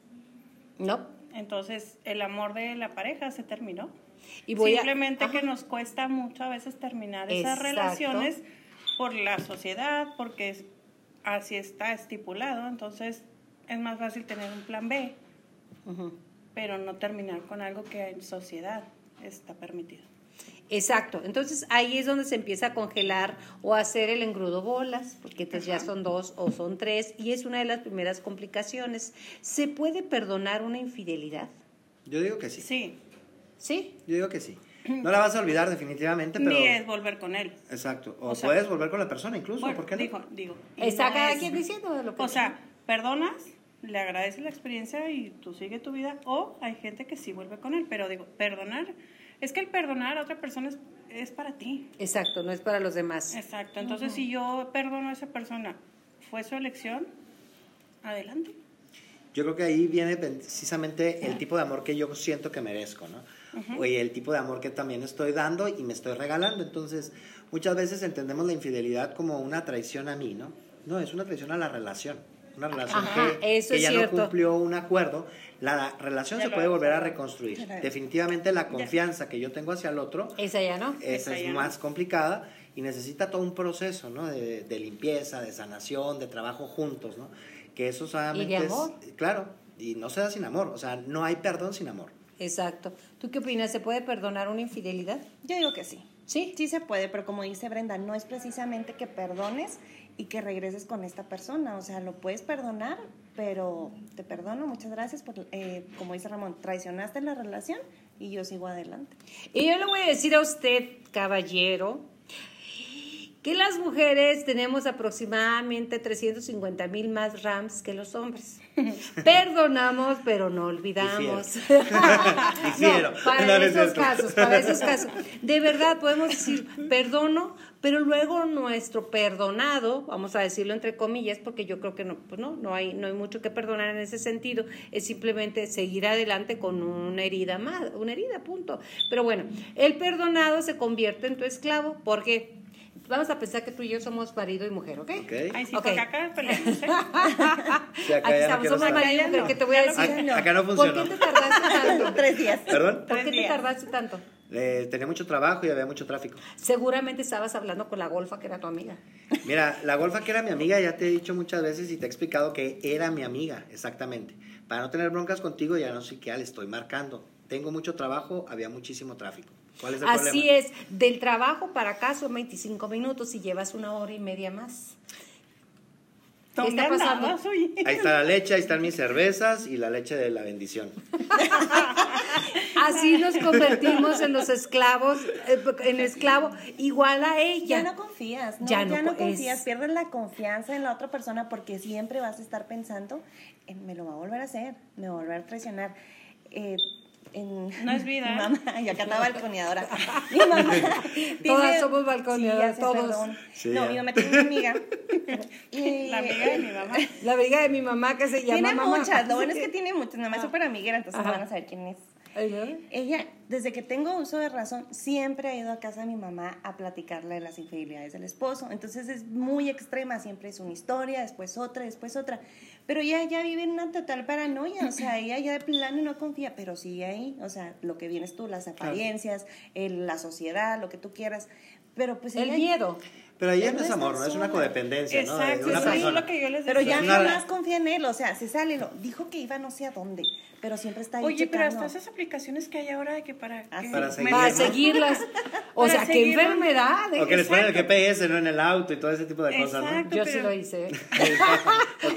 No. Entonces, el amor de la pareja se terminó. Y voy a- Simplemente que nos cuesta mucho a veces terminar esas Exacto. relaciones por la sociedad, porque así está estipulado. Entonces, es más fácil tener un plan B, Pero no terminar con algo que en sociedad está permitido. Exacto. Entonces ahí es donde se empieza a congelar o a hacer el engrudo bolas, porque entonces ya son dos o son tres, y es una de las primeras complicaciones. ¿Se puede perdonar una infidelidad? Yo digo que sí. Sí, Sí. Yo digo que sí. No la vas a olvidar definitivamente, pero... ni es volver con él. Exacto. O, O sea, puedes volver con la persona incluso, Bueno, ¿por qué no? digo, digo. Está no cada es- quien diciendo de lo que O sea, perdonas, le agradece la experiencia y tú sigue tu vida, o hay gente que sí vuelve con él, pero digo, perdonar, es que el perdonar a otra persona es, es para ti. Exacto, no es para los demás. Exacto, entonces si yo perdono a esa persona, fue su elección, adelante. Yo creo que ahí viene precisamente el tipo de amor que yo siento que merezco, ¿no? O el tipo de amor que también estoy dando y me estoy regalando. Entonces, muchas veces entendemos la infidelidad como una traición a mí, ¿no? No, es una traición a la relación. Una relación que, ya no cumplió un acuerdo. La relación se puede volver a reconstruir. Definitivamente la confianza que yo tengo hacia el otro. Esa ya no. Esa, es más complicada y necesita todo un proceso, ¿no? De, de, limpieza, de sanación, de trabajo juntos, ¿no? Que eso solamente ¿Y de amor? es. Claro, y no se da sin amor. O sea, no hay perdón sin amor. Exacto. ¿Tú qué opinas? ¿Se puede perdonar una infidelidad? Yo digo que sí. Sí. Sí se puede, pero como dice Brenda, no es precisamente que perdones y que regreses con esta persona. O sea, lo puedes perdonar, pero te perdono, muchas gracias por, eh, como dice Ramón, traicionaste la relación y yo sigo adelante. Y yo le voy a decir a usted, caballero, que las mujeres tenemos aproximadamente 350 mil más RAMs que los hombres. <laughs> Perdonamos, pero no olvidamos. <laughs> no, para esos casos, para esos casos. De verdad podemos decir, perdono, pero luego nuestro perdonado, vamos a decirlo entre comillas, porque yo creo que no, pues no, no hay, no hay mucho que perdonar en ese sentido, es simplemente seguir adelante con una herida más, una herida, punto. Pero bueno, el perdonado se convierte en tu esclavo, porque Vamos a pensar que tú y yo somos marido y mujer, ¿ok? okay. Ay, sí, okay. acá peleamos, ¿eh? <laughs> sí, acá Aquí estamos, somos marido y mujer, ¿qué te voy a decir? Acá, acá no funciona. ¿Por qué te tardaste <laughs> tanto? Tres días. ¿Perdón? ¿Por qué te tardaste tanto? Eh, tenía mucho trabajo y había mucho tráfico. Seguramente estabas hablando con la golfa que era tu amiga. Mira, la golfa que era mi amiga, ya te he dicho muchas veces y te he explicado que era mi amiga, exactamente. Para no tener broncas contigo, ya no sé qué le estoy marcando. Tengo mucho trabajo, había muchísimo tráfico. ¿Cuál es el Así problema? es, del trabajo para acá son 25 minutos y llevas una hora y media más. ¿Qué está pasando? Ahí está la leche, ahí están mis cervezas y la leche de la bendición. Así nos convertimos en los esclavos, eh, en esclavo igual a ella. Ya no confías, ¿no? Ya no, confías, pierdes la confianza en la otra persona porque siempre vas a estar pensando, en, me lo va a volver a hacer, me va a volver a traicionar. Eh, en, no es vida. Mamá, <laughs> y acá está balconeadora. <laughs> mi mamá. Todas somos balconeadoras, sí, todos. Sí, no, mi mamá tiene una amiga. <laughs> Y, la amiga de mi mamá. La amiga de mi mamá que se llama Tiene mamá. muchas, lo bueno es que tiene muchas. Mi mamá es súper amiguera, entonces Ajá. van a saber quién es. Ella, desde que tengo uso de razón, siempre ha ido a casa de mi mamá a platicarle de las infidelidades del esposo. Entonces es muy extrema, siempre es una historia, después otra, después otra. Pero ella ya vive en una total paranoia, o sea, ella ya de plano no confía, pero sigue ahí, o sea, lo que vienes tú, las apariencias, el- la sociedad, lo que tú quieras. Pero pues El ella- miedo. Pero ahí no no es amor, ¿no? Es una codependencia, ¿no? De Exacto, una eso es persona. lo que yo les Pero decía. ya Una- no más confía en él, o sea, se sale, lo, dijo que iba no sé a dónde, pero siempre está ahí Oye, pero hasta esas aplicaciones que hay ahora de que para, Ah, que sí. Para me- seguir, Para ¿no? seguirlas. <laughs> O Para sea, qué enfermedad. O que les ponen el. GPS, ¿no? En el auto y todo ese tipo de cosas, ¿no? Exacto. Yo sí pero- lo hice. <laughs> <laughs> ¿eh?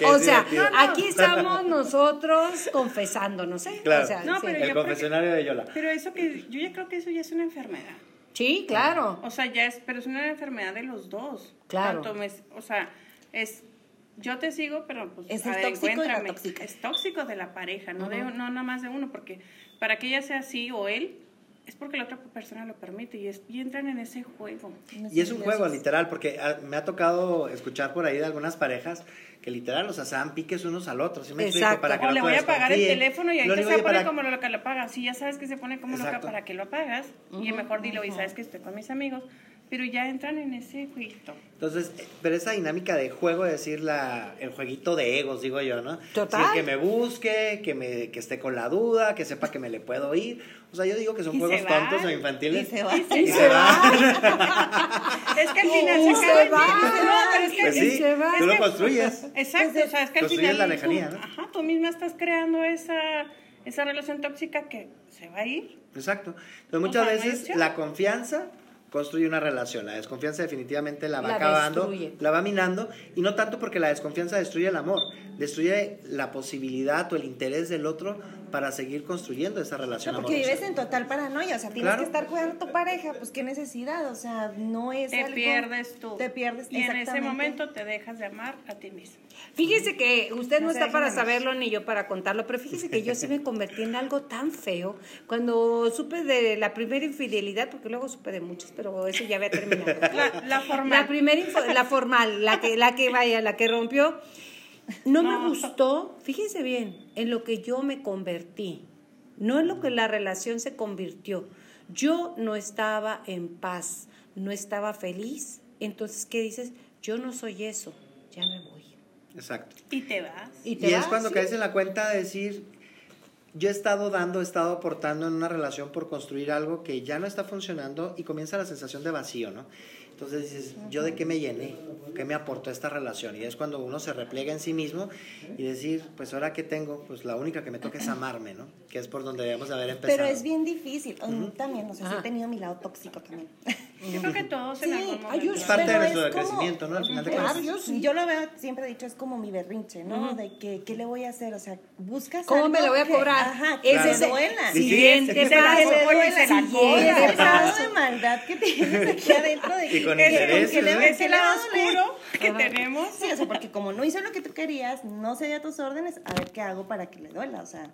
O sea, aquí estamos nosotros confesándonos, ¿eh? Claro. O sea, No, sí. pero El confesionario de Yola. Pero eso que yo ya creo que eso ya es una enfermedad. Sí, claro. O sea, ya es, pero es una enfermedad de los dos. Claro. Tanto me- o sea, es yo te sigo, pero pues Es a el ver, tóxico y la encuéntrame. tóxica. Es tóxico de la pareja, no de no nada más de uno, porque para que ella sea así o él es porque la otra persona lo permite y, es, y entran en ese juego. Y es un juego, literal, porque ah, me ha tocado escuchar por ahí de algunas parejas que literal, o sea, se dan piques unos al otro, ¿sí me explico? Exacto. Para que O le voy a pagar el teléfono y ahí se pone para- como lo que lo pagas. Si ya sabes que se pone como loca Exacto. para que lo apagas, y mejor dilo y sabes que estoy con mis amigos, pero ya entran en ese jueguito. Entonces, eh, pero esa dinámica de juego, es decir, la, el jueguito de egos, digo yo, ¿no? Total. Sí, que me busque, que, me, que esté con la duda, que sepa que me le puedo ir. O sea, yo digo que son Y juegos se tontos o infantiles. Y se va. Y se va. <laughs> Es que al final Y se se acaba el. No, pero es que Pues Y sí, se va. tú lo construyes. Exacto, o sea, es que al Construyes final la lejanía, tú, ¿no? ajá, tú misma estás creando esa, esa relación tóxica que se va a ir. Exacto. Entonces, muchas sea, veces la confianza construye una relación. La desconfianza definitivamente la va La acabando, destruye. la va minando. Y no tanto porque la desconfianza destruye el amor, destruye la posibilidad o el interés del otro para seguir construyendo esa relación no, porque vives en total paranoia, o sea, tienes que estar cuidando a tu pareja, pues qué necesidad, o sea, no es Te pierdes tú. Te pierdes, Y en ese momento te dejas de amar a ti mismo. Fíjese que usted no, está para saberlo ni yo para contarlo, pero fíjese que yo sí me convertí en algo tan feo cuando supe de la primera infidelidad, porque luego supe de muchas, pero eso ya había terminado. La, formal. La primera, la formal, la que, la que vaya, la que rompió. No, me gustó, fíjense bien, en lo que yo me convertí, no en lo que la relación se convirtió. Yo no estaba en paz, no estaba feliz. Entonces, ¿qué dices? Yo no soy eso, ya me voy. Exacto. Y te vas. Y, es cuando caes en la cuenta de decir, yo he estado dando, he estado aportando en una relación por construir algo que ya no está funcionando y comienza la sensación de vacío, ¿no? Entonces dices, ¿yo de qué me llené? ¿Qué me aportó esta relación? Y es cuando uno se repliega en sí mismo y decir, pues ahora que tengo, pues la única que me toca es amarme, ¿no? Que es por donde debemos de haber empezado. Pero es bien difícil. También, no sé si he tenido mi lado tóxico también. Yo creo que todos en algún momento. Es parte de nuestro crecimiento, ¿no? Al final de cuentas. Yo, lo veo, siempre he dicho, es como mi berrinche, ¿no? De que, ¿qué le voy a hacer? O sea, buscas ¿Cómo me lo voy a cobrar? ajá, que claro. se duela. Siguiente paso. Siguiente paso de maldad que tienes aquí adentro de con ese, ese lado oscuro que tenemos. Sí, o sea, porque como no hizo lo que tú querías, no se dio tus órdenes, a ver qué hago para que le duela, o sea.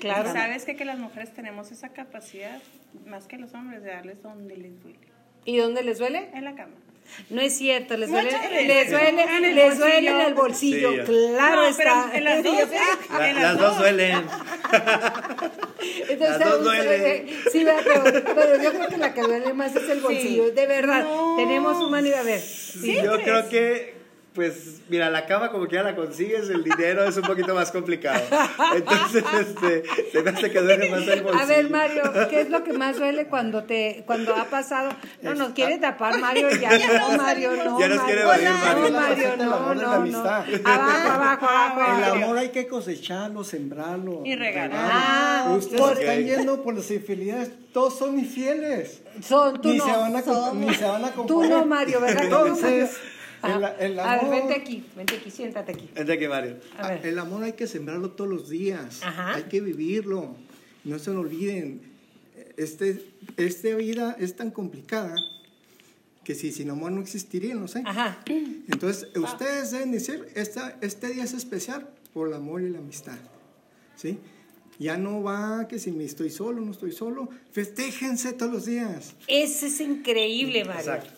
claro. ¿Sabes que, que las mujeres tenemos esa capacidad, más que los hombres, de darles donde les duele? ¿Y dónde les duele? En la cama. No es cierto, les duele, les duele, les duele en el bolsillo, claro está. En las dos, <laughs> las, dos duelen. <laughs> Entonces, las dos duelen. Sí, pero, pero, yo creo que la que duele más es el bolsillo, de verdad. Tenemos un manera a ver. Sí, yo creo que pues mira, la cama como que ya la consigues, el dinero es un poquito más complicado. Entonces, este, se me hace que duele más el bolsillo. A ver, Mario, ¿qué es lo que más duele cuando te cuando ha pasado? No, nos quiere tapar Mario ya. <laughs> No, Mario, no. Ya nos quiere evadir Mario. No, Mario, no, no, no. Abajo, abajo, abajo. El amor hay que cosecharlo, sembrarlo. Y regalar. Ah, Ustedes están yendo por las infidelidades, todos son infieles. Son, tú ni no. Se van a, ni se van a Tú no, Mario, ¿verdad? Entonces... El, amor, a ver, vente aquí, vente aquí, siéntate aquí. Vente aquí, Mario. El amor hay que sembrarlo todos los días. Hay que vivirlo. No se lo olviden. Este, esta vida es tan complicada que si sin amor no existiría, no sé. Ajá. Entonces, ustedes deben decir, esta, este día es especial por el amor y la amistad. ¿Sí? Ya no va que si me estoy solo, no estoy solo. Festéjense todos los días. Ese es increíble, Mario. Exacto.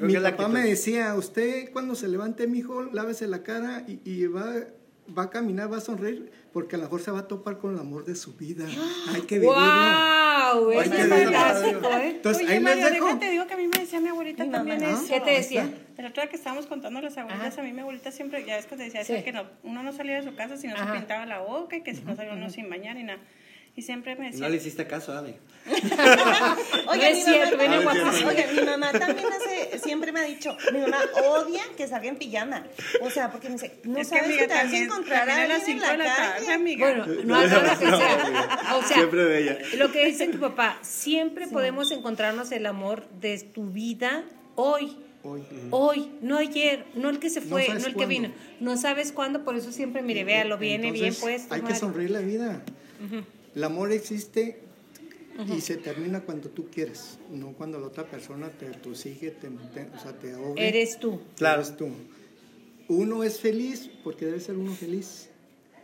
Mi papá me decía, usted cuando se levante, mi hijo, lávese la cara y, y va, va a caminar, va a sonreír, porque a lo mejor se va a topar con el amor de su vida. <gasps> Hay que vivirlo. ¡Wow! Eso es fantástico, ¿eh? Entonces, Oye, ahí Mario, les dejo. déjate, digo que a mí me decía mi abuelita también eso. ¿Qué te decía? La otra que estábamos contando las abuelitas, a mí mi abuelita siempre, ya es que te decía, sí. que no, uno no salía de su casa si no se pintaba la boca y que si no salía uno sin bañar y nada. Y siempre me decía... No le hiciste caso, Adi. <laughs> oye, es cierto, mamá, oye, mi mamá también hace, siempre me ha dicho, mi mamá odia que salga en pijama. O sea, porque me dice, no es sabes que, si te vas a encontrar a alguien en la, la calle. amiga. Bueno, no que sea. O sea, siempre de ella. Lo que dice tu papá, siempre sí. podemos encontrarnos el amor de tu vida hoy. Hoy. Hoy, no ayer, no el que se fue, no, no el cuándo. que vino. No sabes cuándo, por eso siempre, mire, véalo, viene Entonces, bien puesto. Hay que sonreír la vida. Uh -huh. El amor existe uh -huh. y se termina cuando tú quieres, no cuando la otra persona te, te sigue, te, te, o sea, te ahogue. Eres tú. Claro. Eres tú. Uno es feliz porque debe ser uno feliz.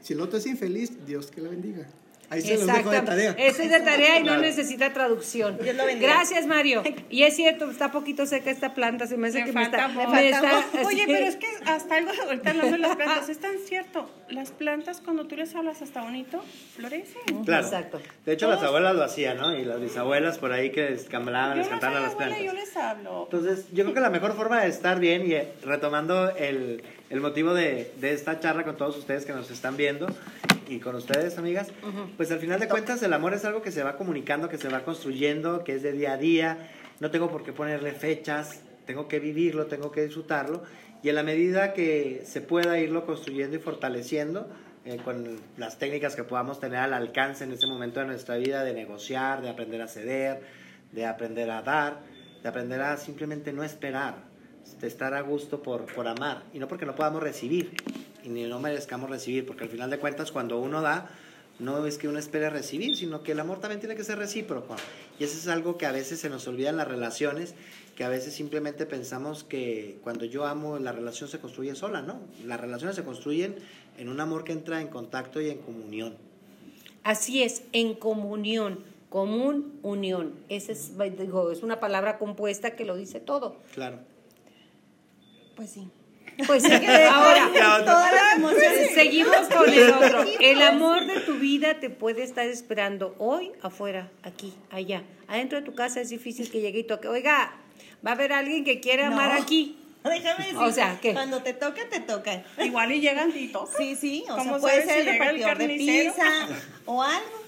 Si el otro es infeliz, Dios que la bendiga. Ahí se los dejo de tarea. Eso es de tarea y no necesita traducción. Gracias, Mario. Y es cierto, está poquito seca esta planta, se me hace me que falta, me está... Me está Oye, pero es que hasta algo ahorita hablando de las plantas, es tan cierto. Las plantas, cuando tú les hablas hasta bonito, florecen. Claro. Exacto. De hecho, Todos... las abuelas lo hacían, ¿no? Y las bisabuelas por ahí que escambalaban, les cantaban a las plantas. Yo les hablo. Entonces, yo creo que la mejor forma de estar bien y retomando el, el motivo de, de esta charla con todos ustedes que nos están viendo y con ustedes, amigas, uh -huh. pues al final de cuentas el amor es algo que se va comunicando, que se va construyendo, que es de día a día. No tengo por qué ponerle fechas, tengo que vivirlo, tengo que disfrutarlo. Y en la medida que se pueda irlo construyendo y fortaleciendo, eh, con las técnicas que podamos tener al alcance en ese momento de nuestra vida, de negociar, de aprender a ceder, de aprender a dar, de aprender a simplemente no esperar, estar a gusto por, por amar, y no porque no podamos recibir, y ni no merezcamos recibir, porque al final de cuentas cuando uno da, no es que uno espere recibir, sino que el amor también tiene que ser recíproco. Y eso es algo que a veces se nos olvida en las relaciones, que a veces simplemente pensamos que cuando yo amo, la relación se construye sola, ¿no? Las relaciones se construyen en un amor que entra en contacto y en comunión. Así es, en comunión, común, unión. Esa es, digo, es una palabra compuesta que lo dice todo. Claro. Pues sí. Pues <laughs> ahora, todas las emociones. Seguimos con el otro. El amor de tu vida te puede estar esperando hoy, afuera, aquí, allá. Adentro de tu casa es difícil que llegue y toque. Oiga, va a haber alguien que quiere amar aquí. <laughs> Déjame decir, o sea, ¿qué? cuando te toca, te toca. Igual y llegan y Sí, sí, o sea, puede ser el repartidor de pizza o algo.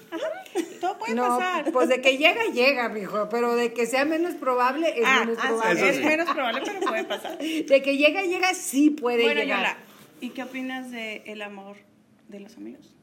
Todo puede no, pasar. Pues de que llega, llega, mijo. Pero de que sea menos probable, es ah, menos ah, probable. Es menos probable, pero puede pasar. <laughs> De que llega, llega, sí puede bueno, llegar. ¿y qué opinas del el amor de los amigos?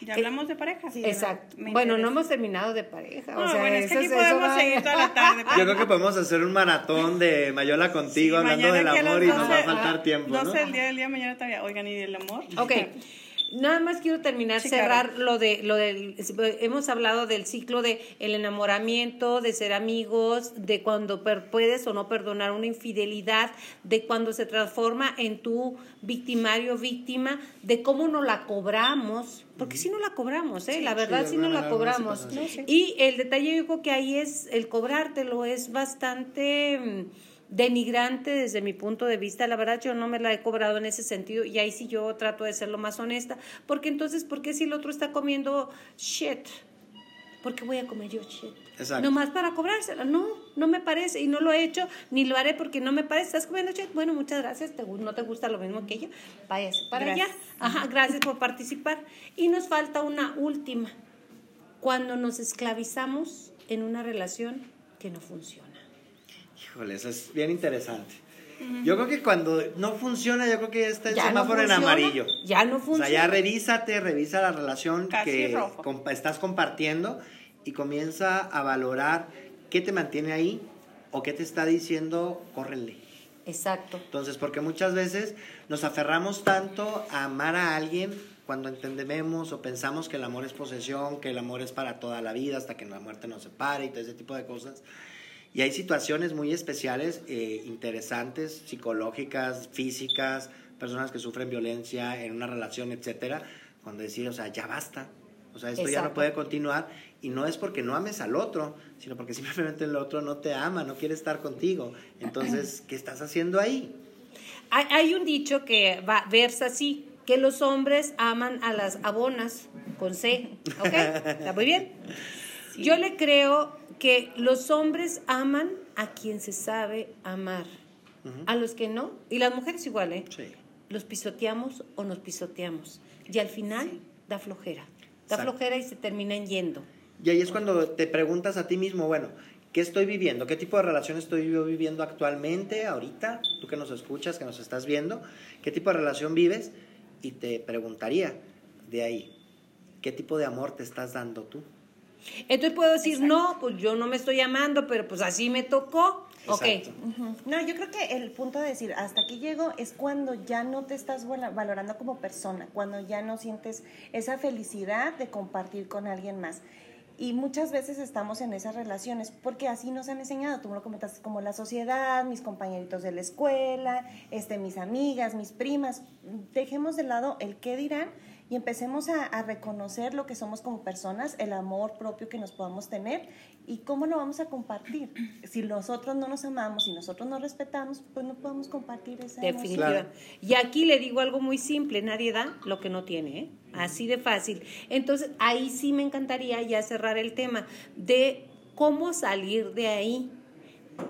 Ya hablamos de pareja. Sí, Exacto. bueno, no hemos terminado de pareja. No, o sea, bueno, es que aquí podemos seguir toda la tarde. Yo creo que podemos hacer un maratón de Mayola contigo hablando del amor y nos va a faltar tiempo. 12 ¿no? el día del día, mañana todavía. Oigan, ¿y del amor? Ok. <laughs> Nada más quiero terminar, cerrar lo de lo del hemos hablado del ciclo de el enamoramiento, de ser amigos, de cuando puedes o no perdonar una infidelidad, de cuando se transforma en tu victimario víctima, de cómo no la cobramos, porque si no la cobramos, eh, la verdad si no la cobramos. Y el detalle yo creo que ahí es el cobrártelo es bastante mm, denigrante desde mi punto de vista. La verdad yo no me la he cobrado en ese sentido y ahí sí yo trato de ser lo más honesta. Porque entonces, ¿por qué si el otro está comiendo shit? ¿Por qué voy a comer yo shit? Exacto. Nomás para cobrársela. No, no me parece y no lo he hecho ni lo haré porque no me parece. ¿Estás comiendo shit? Bueno, muchas gracias. ¿Te, ¿No te gusta lo mismo que yo? Váyase para allá. Ajá, gracias por participar. Y nos falta una última. Cuando nos esclavizamos en una relación que no funciona. Híjole, eso es bien interesante. Yo creo que cuando no funciona, yo creo que ya está el semáforo en amarillo. Ya no funciona. O sea, ya revísate, revisa la relación que estás compartiendo y comienza a valorar qué te mantiene ahí o qué te está diciendo, córrenle. Exacto. Entonces, porque muchas veces nos aferramos tanto a amar a alguien cuando entendemos o pensamos que el amor es posesión, que el amor es para toda la vida hasta que la muerte nos separe y todo ese tipo de cosas. Y hay situaciones muy especiales, eh, interesantes, psicológicas, físicas, personas que sufren violencia en una relación, etcétera, cuando decir, o sea, ya basta. O sea, esto ya no puede continuar. Y no es porque no ames al otro, sino porque <laughs> simplemente el otro no te ama, no quiere estar contigo. Entonces, ¿qué estás haciendo ahí? Hay, hay un dicho que va, versa así, que los hombres aman a las abonas, con C. ¿Ok? <laughs> ¿Está muy bien? Yo le creo que los hombres aman a quien se sabe amar. A los que no, y las mujeres igual, ¿eh? Los pisoteamos o nos pisoteamos. Y al final da flojera. Da flojera y se terminan yendo. Y ahí es cuando te preguntas a ti mismo, bueno, ¿qué estoy viviendo? ¿Qué tipo de relación estoy yo viviendo actualmente, ahorita? Tú que nos escuchas, que nos estás viendo, ¿qué tipo de relación vives? Y te preguntaría de ahí, ¿qué tipo de amor te estás dando tú? Entonces puedo decir, no, pues yo no me estoy amando, pero pues así me tocó. Ok. No, yo creo que el punto de decir, hasta aquí llego, es cuando ya no te estás valorando como persona, cuando ya no sientes esa felicidad de compartir con alguien más. Y muchas veces estamos en esas relaciones porque así nos han enseñado, tú me lo comentaste, como la sociedad, mis compañeritos de la escuela, este, mis amigas, mis primas. Dejemos de lado el qué dirán y empecemos a, reconocer lo que somos como personas, el amor propio que nos podamos tener y cómo lo vamos a compartir. <clears throat> Si nosotros no nos amamos y nosotros no respetamos, pues no podemos compartir esa Definitiva. Y aquí le digo algo muy simple, nadie da lo que no tiene, ¿eh? así de fácil. Entonces, ahí sí me encantaría ya cerrar el tema de cómo salir de ahí.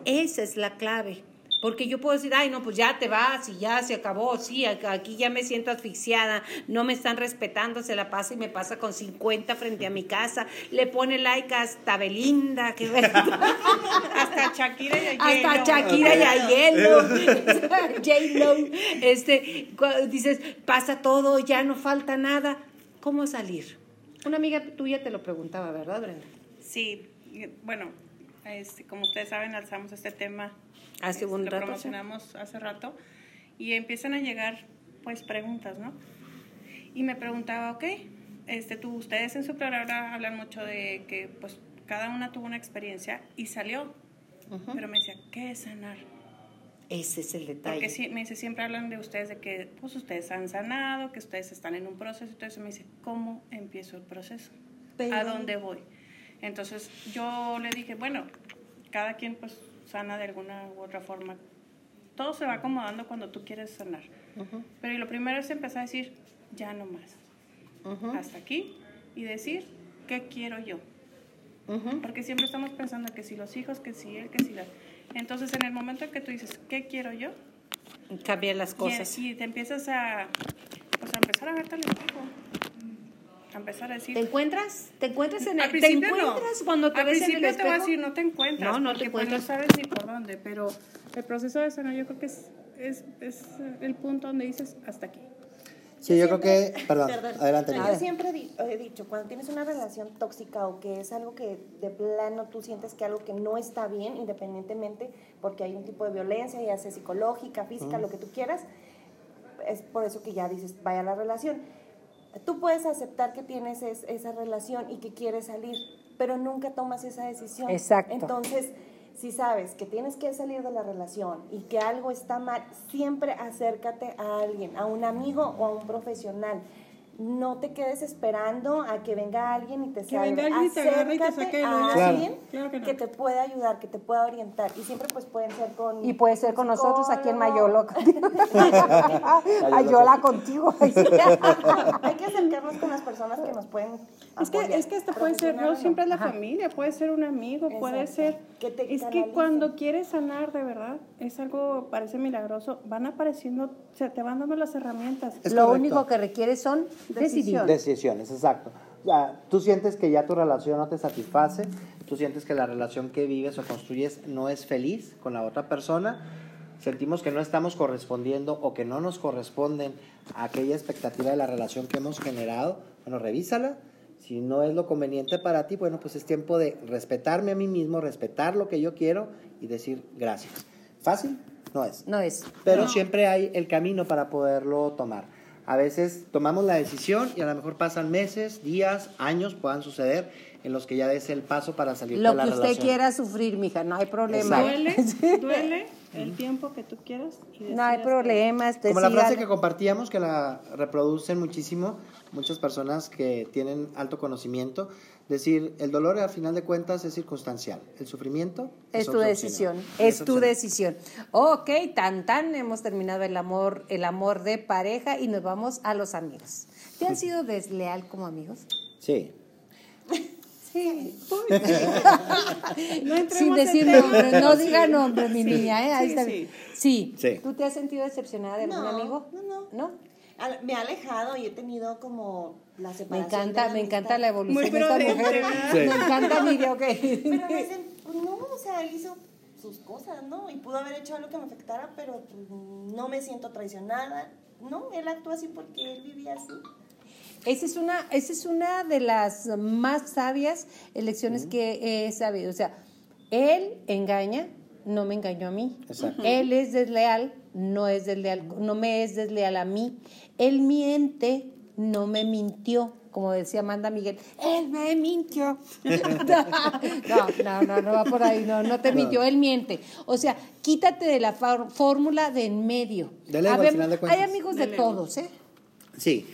Esa es la clave. Porque yo puedo decir, ay, no, pues ya te vas y ya se acabó, sí, aquí ya me siento asfixiada, no me están respetando, se la pasa y me pasa con 50 frente a mi casa, le pone like hasta Belinda, que <laughs> hasta Shakira y a Hasta Shakira y a Hielo, <laughs> J-Lo, este, dices, pasa todo, ya no falta nada, ¿cómo salir? Una amiga tuya te lo preguntaba, ¿verdad, Brenda? Sí, bueno, este, como ustedes saben, alzamos este tema Hace un lo promocionamos hace rato y empiezan a llegar pues preguntas, ¿no? Y me preguntaba, ok, este, tú, ustedes en su programa hablan mucho de que pues cada una tuvo una experiencia y salió. Pero me decía, ¿qué es sanar? Ese es el detalle. Porque sí, me dice, siempre hablan de ustedes, de que pues ustedes han sanado, que ustedes están en un proceso. Entonces me dice, ¿cómo empiezo el proceso? ¿A dónde voy? Entonces yo le dije, bueno, cada quien pues sana de alguna u otra forma. Todo se va acomodando cuando tú quieres sanar. Pero lo primero es empezar a decir, ya no más. Hasta aquí. Y decir, ¿qué quiero yo? Porque siempre estamos pensando que si los hijos, que si él, que si la... Entonces, en el momento en que tú dices, ¿qué quiero yo? Cambian las cosas. Y, te empiezas a, pues, a empezar a verte al espejo. A empezar a decir... ¿Te encuentras? ¿Te encuentras en el... ¿Te encuentras cuando te al ves en el espejo? te voy a decir, no te encuentras. No, no te pues, encuentras. no sabes ni por dónde, pero el proceso de sanar yo creo que es, es, es el punto donde dices, hasta aquí. Sí, yo, creo que, perdón, adelante. Yo siempre he dicho, cuando tienes una relación tóxica o que es algo que de plano tú sientes que algo que no está bien, independientemente, porque hay un tipo de violencia, ya sea psicológica, física, lo que tú quieras, es por eso que ya dices, vaya la relación. Tú puedes aceptar que tienes esa relación y que quieres salir, pero nunca tomas esa decisión. Exacto. Entonces, si sabes que tienes que salir de la relación y que algo está mal, siempre acércate a alguien, a un amigo o a un profesional no te quedes esperando a que venga alguien y te salve. Que venga alguien y te agarre y te saque a alguien que, te pueda ayudar, que te pueda orientar. Y siempre pues pueden ser con... Y puede ser con nosotros aquí en Mayolo. Ayola contigo. <laughs> Hay que acercarnos con las personas que nos pueden Es que, es que esto puede ser, no siempre es la familia, puede ser un amigo, puede ser... es que cuando quieres sanar de verdad, es algo, parece milagroso, van apareciendo, se te van dando las herramientas. Lo único que requiere son Decisiones. Decisiones, exacto. Ya, tú sientes que ya tu relación no te satisface, tú sientes que la relación que vives o construyes no es feliz con la otra persona, sentimos que no estamos correspondiendo o que no nos corresponden a aquella expectativa de la relación que hemos generado, bueno, revísala. Si no es lo conveniente para ti, bueno, pues es tiempo de respetarme a mí mismo, respetar lo que yo quiero y decir gracias. ¿Fácil? No es. No es. Pero siempre hay el camino para poderlo tomar. A veces tomamos la decisión y a lo mejor pasan meses, días, años, puedan suceder en los que ya des el paso para salir de la relación. Lo que usted quiera sufrir, mija, no hay problema. Duele, <laughs> duele el tiempo que tú quieras. no hay problema. Como la frase que compartíamos, que la reproducen muchísimo muchas personas que tienen alto conocimiento, decir, el dolor a final de cuentas es circunstancial, el sufrimiento es, tu decisión, es, tu decisión. Ok, tan tan, hemos terminado el amor, el amor de pareja y nos vamos a los amigos. ¿Te han sido desleal como amigos? Sí. <laughs> Sí. <laughs> Sin decir nombre, no diga nombre, mi niña. ¿eh? Ahí sí, sí. sí, ¿Tú te has sentido decepcionada de algún amigo? No, no. ¿No? Me ha alejado y he tenido como la separación. Me encanta, me encanta la evolución de esta mujer. Me encanta mi ok. Pero me dicen, pues no, o sea, él hizo sus cosas, ¿no? Y pudo haber hecho algo que me afectara, pero pues, no me siento traicionada. No, él actúa así porque él vivía así. Esa es una, esa es una de las más sabias elecciones que he sabido. O sea, él engaña, no me engañó a mí. Él es desleal, no es desleal, no me es desleal a mí. Él miente, no me mintió. Como decía Amanda Miguel, él me mintió. <laughs> no, no, no, no va por ahí, no, no te mintió, él miente. O sea, quítate de la fórmula de en medio. hay amigos de todos, ¿eh? Sí,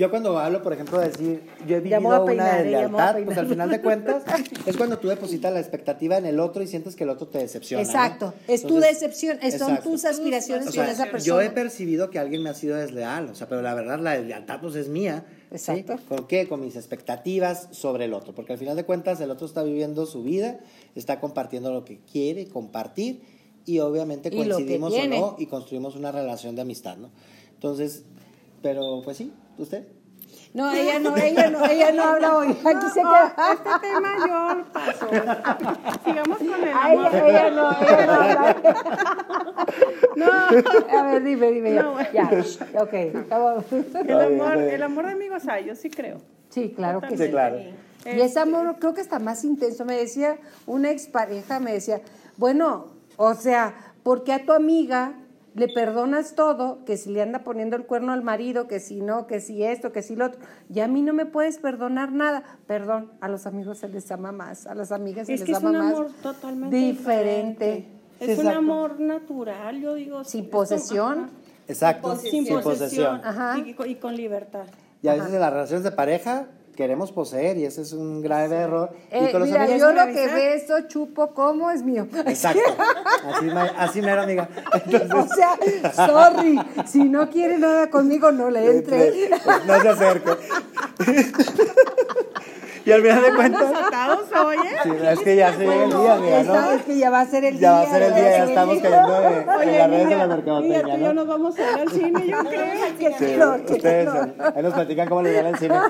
yo cuando hablo, por ejemplo, de decir, yo he vivido una de lealtad, pues al final de <laughs> cuentas es cuando tú depositas la expectativa en el otro y sientes que el otro te decepciona. Exacto, es tu decepción, son tus aspiraciones con esa persona. Yo he percibido que alguien me ha sido desleal, o sea, pero la verdad la lealtad pues es mía. Exacto. ¿Con qué? Con mis expectativas sobre el otro, porque al final de cuentas el otro está viviendo su vida, está compartiendo lo que quiere compartir y obviamente coincidimos o no y construimos una relación de amistad, ¿no? Entonces, pero pues sí, ¿Usted? No, ella no, ella no, ella no habla hoy. Aquí se queda. Este tema yo lo paso. Sigamos con el amor. Ella, ella no, ella no habla. No. A ver, dime, dime. Ya, no, ya. ok. El amor, el amor de amigos hay, yo sí creo. Sí, claro que sí. sí claro. Y ese amor creo que está más intenso. Me decía una expareja, me decía, bueno, o sea, porque a tu amiga le perdonas todo, que si le anda poniendo el cuerno al marido, que si no, que si esto, que si lo otro, y a mí no me puedes perdonar nada. Perdón, a los amigos se les ama más, a las amigas se les ama más. Es un amor totalmente diferente. Es un amor natural, yo digo. Sin posesión. Exacto, sin posesión. Y, con libertad. Y a veces en las relaciones de pareja queremos poseer y ese es un grave error. Eh, mira, yo lo que beso, chupo, como es mío. Exacto. <laughs> Así, así mero, amiga. o sea, sorry, si no quiere nada conmigo, no le entre. No se acerque. <laughs> <laughs> Y al final de cuentas. hoy, ¿eh? Sí, es que ya se llega el día, amiga, ¿no? Que ya va a ser el día. Ya va a ser el día, ya estamos cayendo en, las redes de la mercadotecnia. Mira, tú y yo nos vamos a ir al cine, yo <laughs> creo. Sí, ustedes, ahí nos platican cómo les va al cine. <laughs>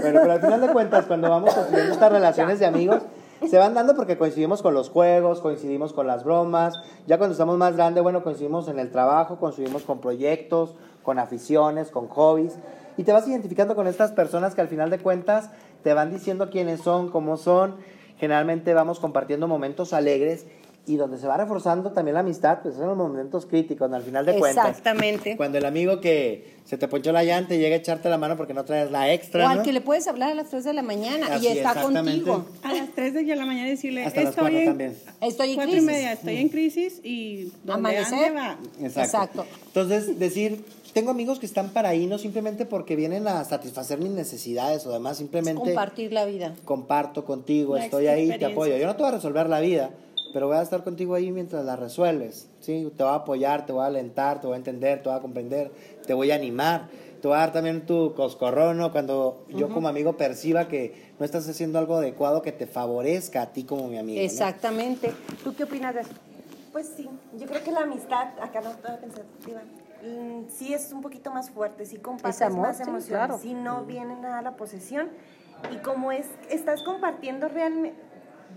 bueno, pero al final de cuentas, cuando vamos construyendo estas relaciones de amigos, se van dando porque coincidimos con los juegos, coincidimos con las bromas. Ya cuando estamos más grandes, bueno, coincidimos en el trabajo, coincidimos con proyectos, con aficiones, con hobbies y te vas identificando con estas personas que al final de cuentas te van diciendo quiénes son, cómo son. Generalmente vamos compartiendo momentos alegres y donde se va reforzando también la amistad, pues son los momentos críticos, al final de cuentas. Exactamente. Cuando el amigo que se te ponchó la llanta y llega a echarte la mano porque no traes la extra. O al que le puedes hablar a las 3 de la mañana y está contigo. A las 3 de la mañana decirle, Hasta estoy, en, también. estoy en crisis. y media, estoy en crisis y amanecer. Exacto. Exacto. Entonces, decir, tengo amigos que están para ahí no simplemente porque vienen a satisfacer mis necesidades o demás, simplemente... compartir la vida. Comparto contigo, estoy ahí, te apoyo. Yo no te voy a resolver la vida, pero voy a estar contigo ahí mientras la resuelves. ¿sí? Te voy a apoyar, te voy a alentar, te voy a entender, te voy a comprender, te voy a animar. Te voy a dar también tu coscorrono cuando yo como amigo perciba que no estás haciendo algo adecuado que te favorezca a ti como mi amigo. Exactamente. ¿Tú qué opinas de eso? Pues sí, yo creo que la amistad, acá no estoy pensando, Mm, sí es un poquito más fuerte, sí compartes más emociones, sí, no viene nada la posesión. Y como es, estás compartiendo realmente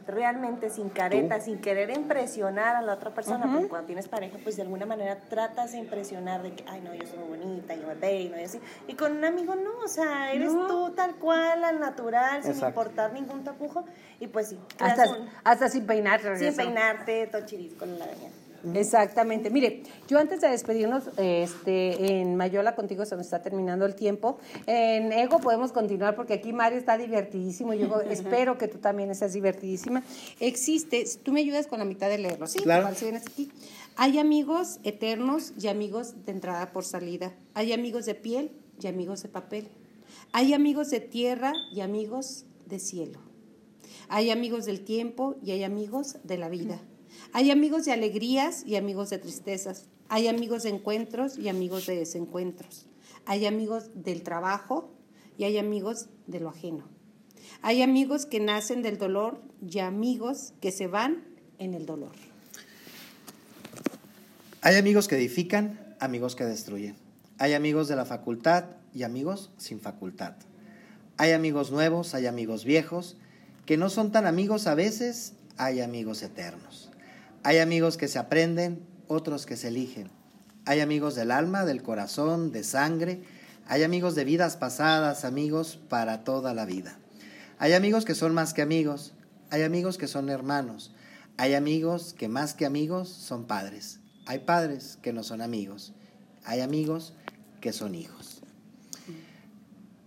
realmente sin careta, sin querer impresionar a la otra persona, porque cuando tienes pareja, pues de alguna manera tratas de impresionar de que, ay, no, yo soy muy bonita, yo me peino y así. Y con un amigo no, o sea, eres tú tal cual, al natural, sin importar ningún tapujo. Y pues sí. Hasta, hasta sin peinarte. Sin peinarte, todo con la daña. Exactamente. Mire, yo antes de despedirnos, este, en Mayola contigo se nos está terminando el tiempo. En Ego podemos continuar porque aquí Mario está divertidísimo. Yo <laughs> espero que tú también estés divertidísima. Existe, tú me ayudas con la mitad de leerlo, ¿sí? Claro. Aquí. Hay amigos eternos y amigos de entrada por salida. Hay amigos de piel y amigos de papel. Hay amigos de tierra y amigos de cielo. Hay amigos del tiempo y hay amigos de la vida. Hay amigos de alegrías y amigos de tristezas. Hay amigos de encuentros y amigos de desencuentros. Hay amigos del trabajo y hay amigos de lo ajeno. Hay amigos que nacen del dolor y amigos que se van en el dolor. Hay amigos que edifican, amigos que destruyen. Hay amigos de la facultad y amigos sin facultad. Hay amigos nuevos, hay amigos viejos, que no son tan amigos a veces, hay amigos eternos. Hay amigos que se aprenden, otros que se eligen. Hay amigos del alma, del corazón, de sangre. Hay amigos de vidas pasadas, amigos para toda la vida. Hay amigos que son más que amigos. Hay amigos que son hermanos. Hay amigos que más que amigos son padres. Hay padres que no son amigos. Hay amigos que son hijos.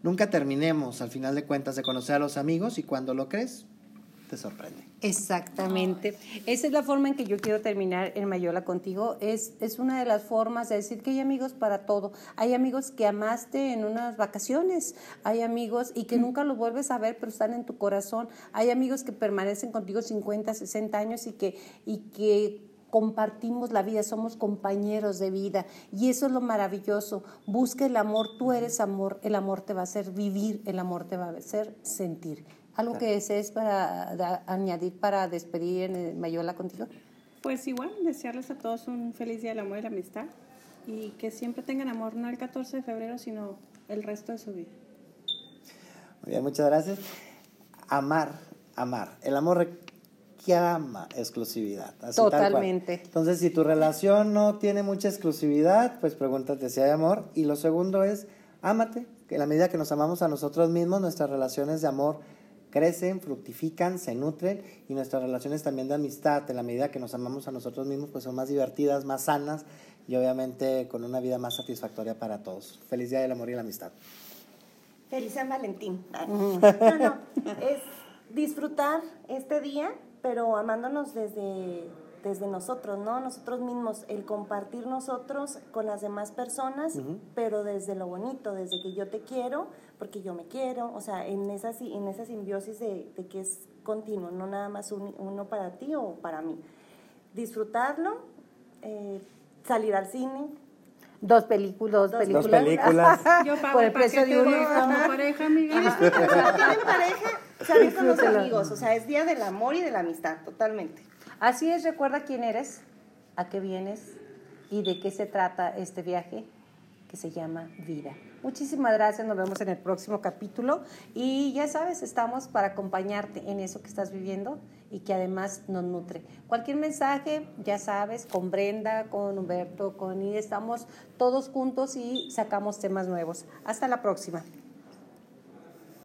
Nunca terminemos, al final de cuentas, de conocer a los amigos y cuando lo crees, te sorprende. Exactamente. Esa es la forma en que yo quiero terminar en Mayola contigo. Es, es una de las formas de decir que hay amigos para todo. Hay amigos que amaste en unas vacaciones. Hay amigos y que mm. nunca los vuelves a ver, pero están en tu corazón. Hay amigos que permanecen contigo 50, 60 años y que, y que compartimos la vida, somos compañeros de vida y eso es lo maravilloso. Busca el amor, tú eres amor, el amor te va a hacer vivir, el amor te va a hacer sentir. ¿Algo que desees para añadir para despedir en Mayola contigo? Pues igual, desearles a todos un feliz día del amor y la amistad y que siempre tengan amor, no el 14 de febrero, sino el resto de su vida. Muy bien, muchas gracias. Amar, amar. El amor que ama exclusividad. Totalmente. Entonces, si tu relación no tiene mucha exclusividad, pues pregúntate si hay amor. Y lo segundo es, ámate, que en la medida que nos amamos a nosotros mismos, nuestras relaciones de amor crecen, fructifican, se nutren y nuestras relaciones también de amistad, en la medida que nos amamos a nosotros mismos, pues son más divertidas, más sanas y obviamente con una vida más satisfactoria para todos. Feliz Día del Amor y la Amistad. Feliz San Valentín. No, no, es disfrutar este día, pero amándonos desde, desde nosotros, ¿no? Nosotros mismos, el compartir nosotros con las demás personas, pero desde lo bonito, desde que yo te quiero, porque yo me quiero, o sea, en esa, en esa simbiosis de, que es continuo, no nada más uno para ti o para mí. Disfrutarlo, eh, salir al cine. Dos películas, dos, películas. Dos películas. <laughs> Yo pago Por el, precio de uno. Como pareja, mi vida. tienen pareja, salir con los amigos. O sea, es día del amor y de la amistad, totalmente. Así es, recuerda quién eres, a qué vienes y de qué se trata este viaje que se llama vida. Muchísimas gracias, nos vemos en el próximo capítulo y ya sabes, estamos para acompañarte en eso que estás viviendo y que además nos nutre. Cualquier mensaje, ya sabes, con Brenda, con Humberto, con I, estamos todos juntos y sacamos temas nuevos. Hasta la próxima.